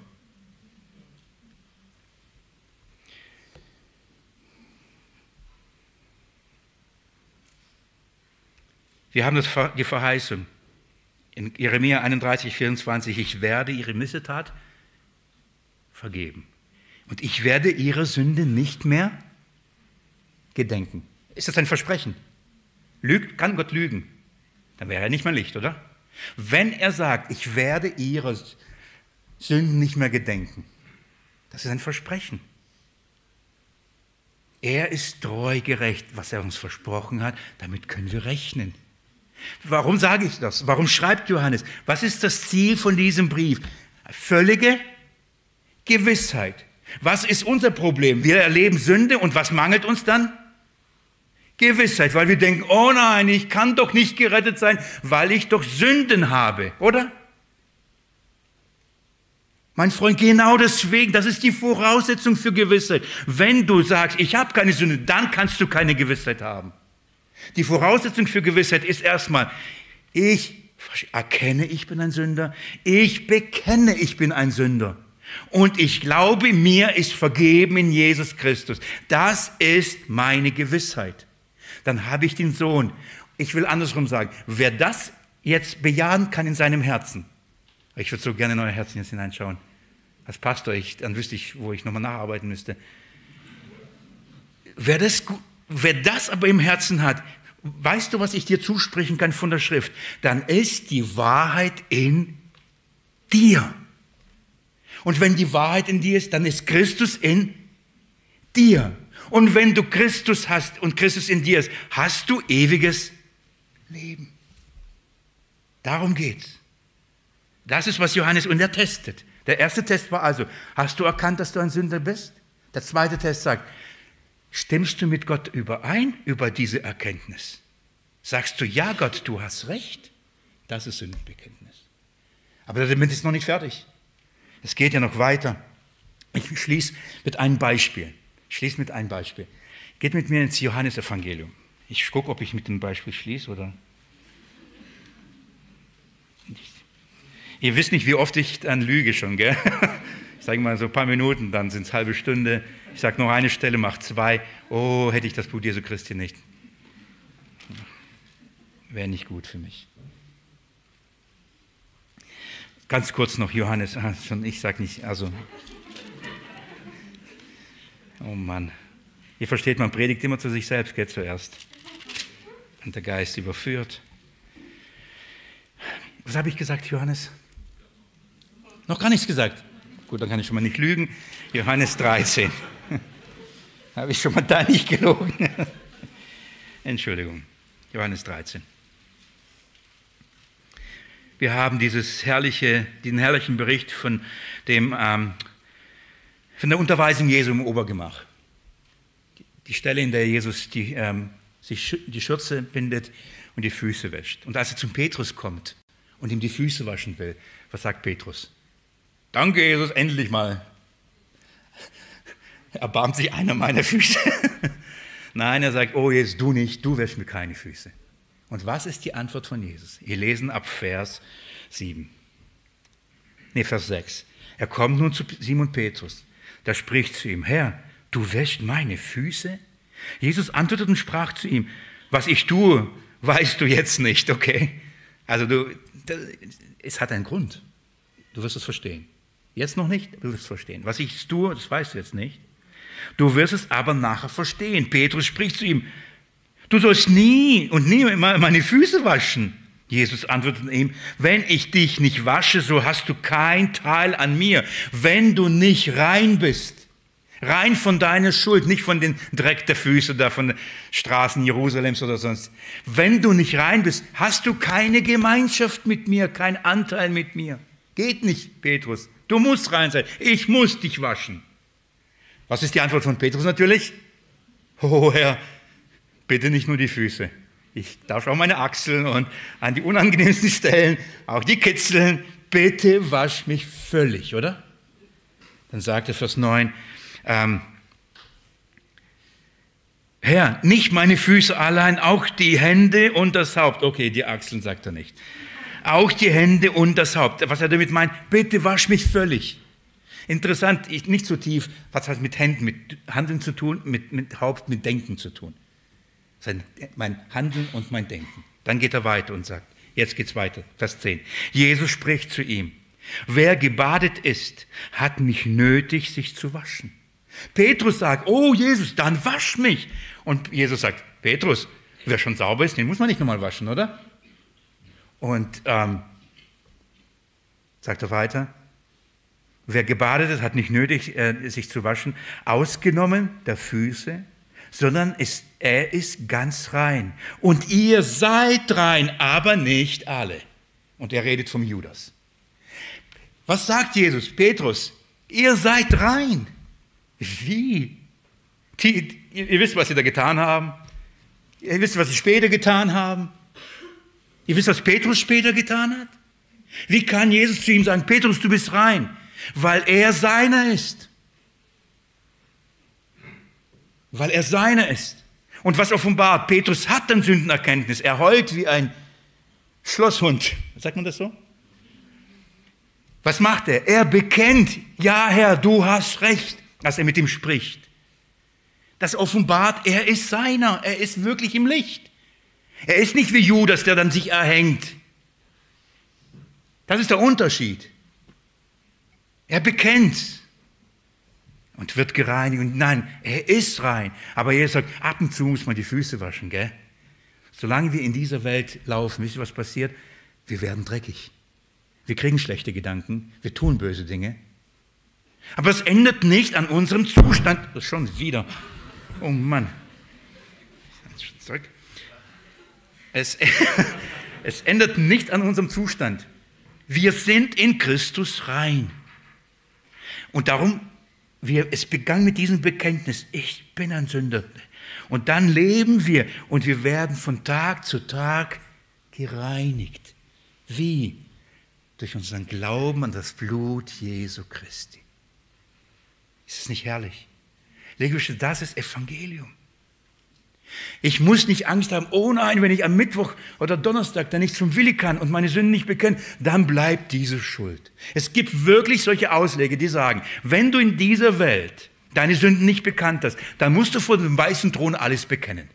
Wir haben das, die Verheißung in Jeremia 31, 24, ich werde ihre Missetat vergeben. Und ich werde ihre Sünde nicht mehr gedenken. Ist das ein Versprechen? Lügt, kann Gott lügen? Dann wäre er nicht mehr Licht, oder? Wenn er sagt, ich werde ihre Sünden nicht mehr gedenken, das ist ein Versprechen. Er ist treu gerecht, was er uns versprochen hat, damit können wir rechnen. Warum sage ich das? Warum schreibt Johannes? Was ist das Ziel von diesem Brief? Völlige Gewissheit. Was ist unser Problem? Wir erleben Sünde und was mangelt uns dann? Gewissheit, weil wir denken, oh nein, ich kann doch nicht gerettet sein, weil ich doch Sünden habe, oder? Mein Freund, genau deswegen, das ist die Voraussetzung für Gewissheit. Wenn du sagst, ich habe keine Sünde, dann kannst du keine Gewissheit haben. Die Voraussetzung für Gewissheit ist erstmal, ich erkenne, ich bin ein Sünder, ich bekenne, ich bin ein Sünder. Und ich glaube, mir ist vergeben in Jesus Christus. Das ist meine Gewissheit. Dann habe ich den Sohn. Ich will andersrum sagen, wer das jetzt bejahen kann in seinem Herzen, ich würde so gerne in euer Herzen jetzt hineinschauen. Als Pastor, ich, dann wüsste ich, wo ich nochmal nacharbeiten müsste. Wer das, wer das aber im Herzen hat, weißt du, was ich dir zusprechen kann von der Schrift? Dann ist die Wahrheit in dir. Und wenn die Wahrheit in dir ist, dann ist Christus in dir. Und wenn du Christus hast und Christus in dir ist, hast du ewiges Leben. Darum geht's. Das ist, was Johannes und er testet. Der erste Test war also, hast du erkannt, dass du ein Sünder bist? Der zweite Test sagt, stimmst du mit Gott überein über diese Erkenntnis? Sagst du, ja Gott, du hast recht? Das ist Sündenbekenntnis. Aber damit ist noch nicht fertig. Es geht ja noch weiter. Ich schließe mit einem Beispiel. Ich schließe mit einem Beispiel. Geht mit mir ins Johannesevangelium. Ich gucke, ob ich mit dem Beispiel schließe oder. Ihr wisst nicht, wie oft ich dann lüge schon, gell? Ich sage mal so ein paar Minuten, dann sind es halbe Stunde. Ich sage noch eine Stelle, mach zwei. Oh, hätte ich das Blut Jesu Christi nicht. Wäre nicht gut für mich. Ganz kurz noch Johannes, ah, ich sage nicht, also. Oh Mann. Ihr versteht, man predigt immer zu sich selbst, geht zuerst. Und der Geist überführt. Was habe ich gesagt, Johannes? Noch gar nichts gesagt. Gut, dann kann ich schon mal nicht lügen. Johannes 13. habe ich schon mal da nicht gelogen? Entschuldigung. Johannes 13. Wir haben dieses herrliche, diesen herrlichen Bericht von, dem, ähm, von der Unterweisung Jesu im Obergemach. Die Stelle, in der Jesus die, ähm, sich die Schürze bindet und die Füße wäscht. Und als er zum Petrus kommt und ihm die Füße waschen will, was sagt Petrus? Danke, Jesus, endlich mal. Erbarmt sich einer meiner Füße. Nein, er sagt, oh Jesus, du nicht, du wäschst mir keine Füße. Und was ist die Antwort von Jesus? Wir lesen ab Vers 7. Nee, Vers 6. Er kommt nun zu Simon Petrus. Da spricht zu ihm, Herr, du wäschst meine Füße? Jesus antwortete und sprach zu ihm, was ich tue, weißt du jetzt nicht, okay? Also du, das, es hat einen Grund. Du wirst es verstehen. Jetzt noch nicht, du wirst es verstehen. Was ich tue, das weißt du jetzt nicht. Du wirst es aber nachher verstehen. Petrus spricht zu ihm, Du sollst nie und nie meine Füße waschen. Jesus antwortet ihm, wenn ich dich nicht wasche, so hast du kein Teil an mir. Wenn du nicht rein bist, rein von deiner Schuld, nicht von den Dreck der Füße da von den Straßen Jerusalems oder sonst. Wenn du nicht rein bist, hast du keine Gemeinschaft mit mir, kein Anteil mit mir. Geht nicht, Petrus. Du musst rein sein. Ich muss dich waschen. Was ist die Antwort von Petrus natürlich? Oh Herr, bitte nicht nur die Füße. Ich darf auch meine Achseln und an die unangenehmsten Stellen auch die kitzeln. Bitte wasch mich völlig, oder? Dann sagte Vers 9, ähm, Herr, nicht meine Füße allein, auch die Hände und das Haupt. Okay, die Achseln sagt er nicht. Auch die Hände und das Haupt. Was er damit meint, bitte wasch mich völlig. Interessant, nicht so tief, was hat mit Händen, mit Handeln zu tun, mit, mit Haupt, mit Denken zu tun sein, mein Handeln und mein Denken. Dann geht er weiter und sagt, jetzt geht's weiter, Vers 10. Jesus spricht zu ihm, wer gebadet ist, hat nicht nötig, sich zu waschen. Petrus sagt, oh Jesus, dann wasch mich. Und Jesus sagt, Petrus, wer schon sauber ist, den muss man nicht nochmal waschen, oder? Und ähm, sagt er weiter, wer gebadet ist, hat nicht nötig, äh, sich zu waschen, ausgenommen der Füße sondern ist, er ist ganz rein. Und ihr seid rein, aber nicht alle. Und er redet vom Judas. Was sagt Jesus? Petrus, ihr seid rein. Wie? Die, ihr wisst, was sie da getan haben? Ihr wisst, was sie später getan haben? Ihr wisst, was Petrus später getan hat? Wie kann Jesus zu ihm sagen, Petrus, du bist rein? Weil er seiner ist. Weil er seiner ist. Und was offenbart, Petrus hat dann Sündenerkenntnis. Er heult wie ein Schlosshund. Sagt man das so? Was macht er? Er bekennt, ja Herr, du hast recht, als er mit ihm spricht. Das offenbart, er ist seiner, er ist wirklich im Licht. Er ist nicht wie Judas, der dann sich erhängt. Das ist der Unterschied. Er bekennt und wird gereinigt. Und nein, er ist rein. Aber er sagt, ab und zu muss man die Füße waschen, gell? Solange wir in dieser Welt laufen, wisst ihr, was passiert? Wir werden dreckig. Wir kriegen schlechte Gedanken, wir tun böse Dinge. Aber es ändert nicht an unserem Zustand. Das schon wieder. Oh Mann. Zurück. Es, es ändert nicht an unserem Zustand. Wir sind in Christus rein. Und darum, wir, es begann mit diesem Bekenntnis, ich bin ein Sünder. Und dann leben wir und wir werden von Tag zu Tag gereinigt. Wie? Durch unseren Glauben an das Blut Jesu Christi. Ist es nicht herrlich? Das ist Evangelium. Ich muss nicht Angst haben, oh nein, wenn ich am Mittwoch oder Donnerstag dann nicht zum Willi kann und meine Sünden nicht bekennen, dann bleibt diese Schuld. Es gibt wirklich solche Ausleger, die sagen, wenn du in dieser Welt deine Sünden nicht bekannt hast, dann musst du vor dem weißen Thron alles bekennen.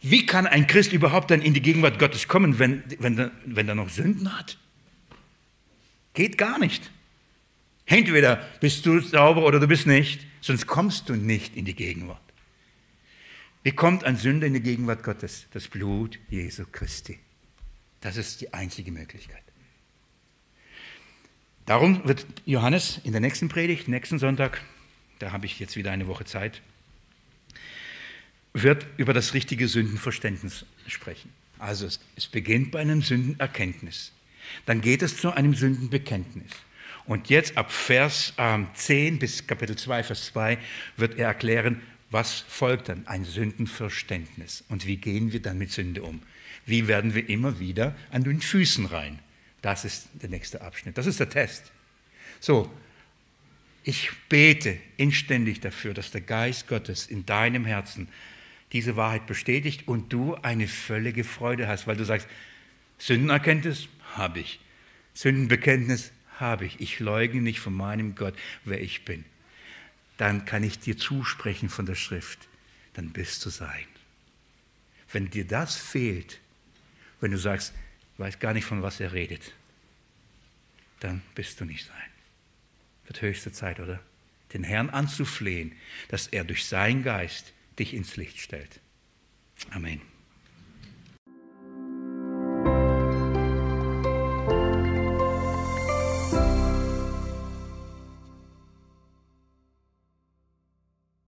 Wie kann ein Christ überhaupt dann in die Gegenwart Gottes kommen, wenn, wenn, wenn er noch Sünden hat? Geht gar nicht. Entweder bist du sauber oder du bist nicht, sonst kommst du nicht in die Gegenwart. Wie kommt ein Sünder in die Gegenwart Gottes? Das Blut Jesu Christi. Das ist die einzige Möglichkeit. Darum wird Johannes in der nächsten Predigt, nächsten Sonntag, da habe ich jetzt wieder eine Woche Zeit, wird über das richtige Sündenverständnis sprechen. Also es, es beginnt bei einem Sündenerkenntnis. Dann geht es zu einem Sündenbekenntnis. Und jetzt ab Vers äh, 10 bis Kapitel 2, Vers 2 wird er erklären, was folgt dann? Ein Sündenverständnis. Und wie gehen wir dann mit Sünde um? Wie werden wir immer wieder an den Füßen rein? Das ist der nächste Abschnitt. Das ist der Test. So, ich bete inständig dafür, dass der Geist Gottes in deinem Herzen diese Wahrheit bestätigt und du eine völlige Freude hast, weil du sagst, Sündenerkenntnis habe ich, Sündenbekenntnis habe ich, ich leugne nicht von meinem Gott, wer ich bin. Dann kann ich dir zusprechen von der Schrift, dann bist du sein. Wenn dir das fehlt, wenn du sagst, ich weiß gar nicht, von was er redet, dann bist du nicht sein. Wird höchste Zeit, oder? Den Herrn anzuflehen, dass er durch seinen Geist dich ins Licht stellt. Amen.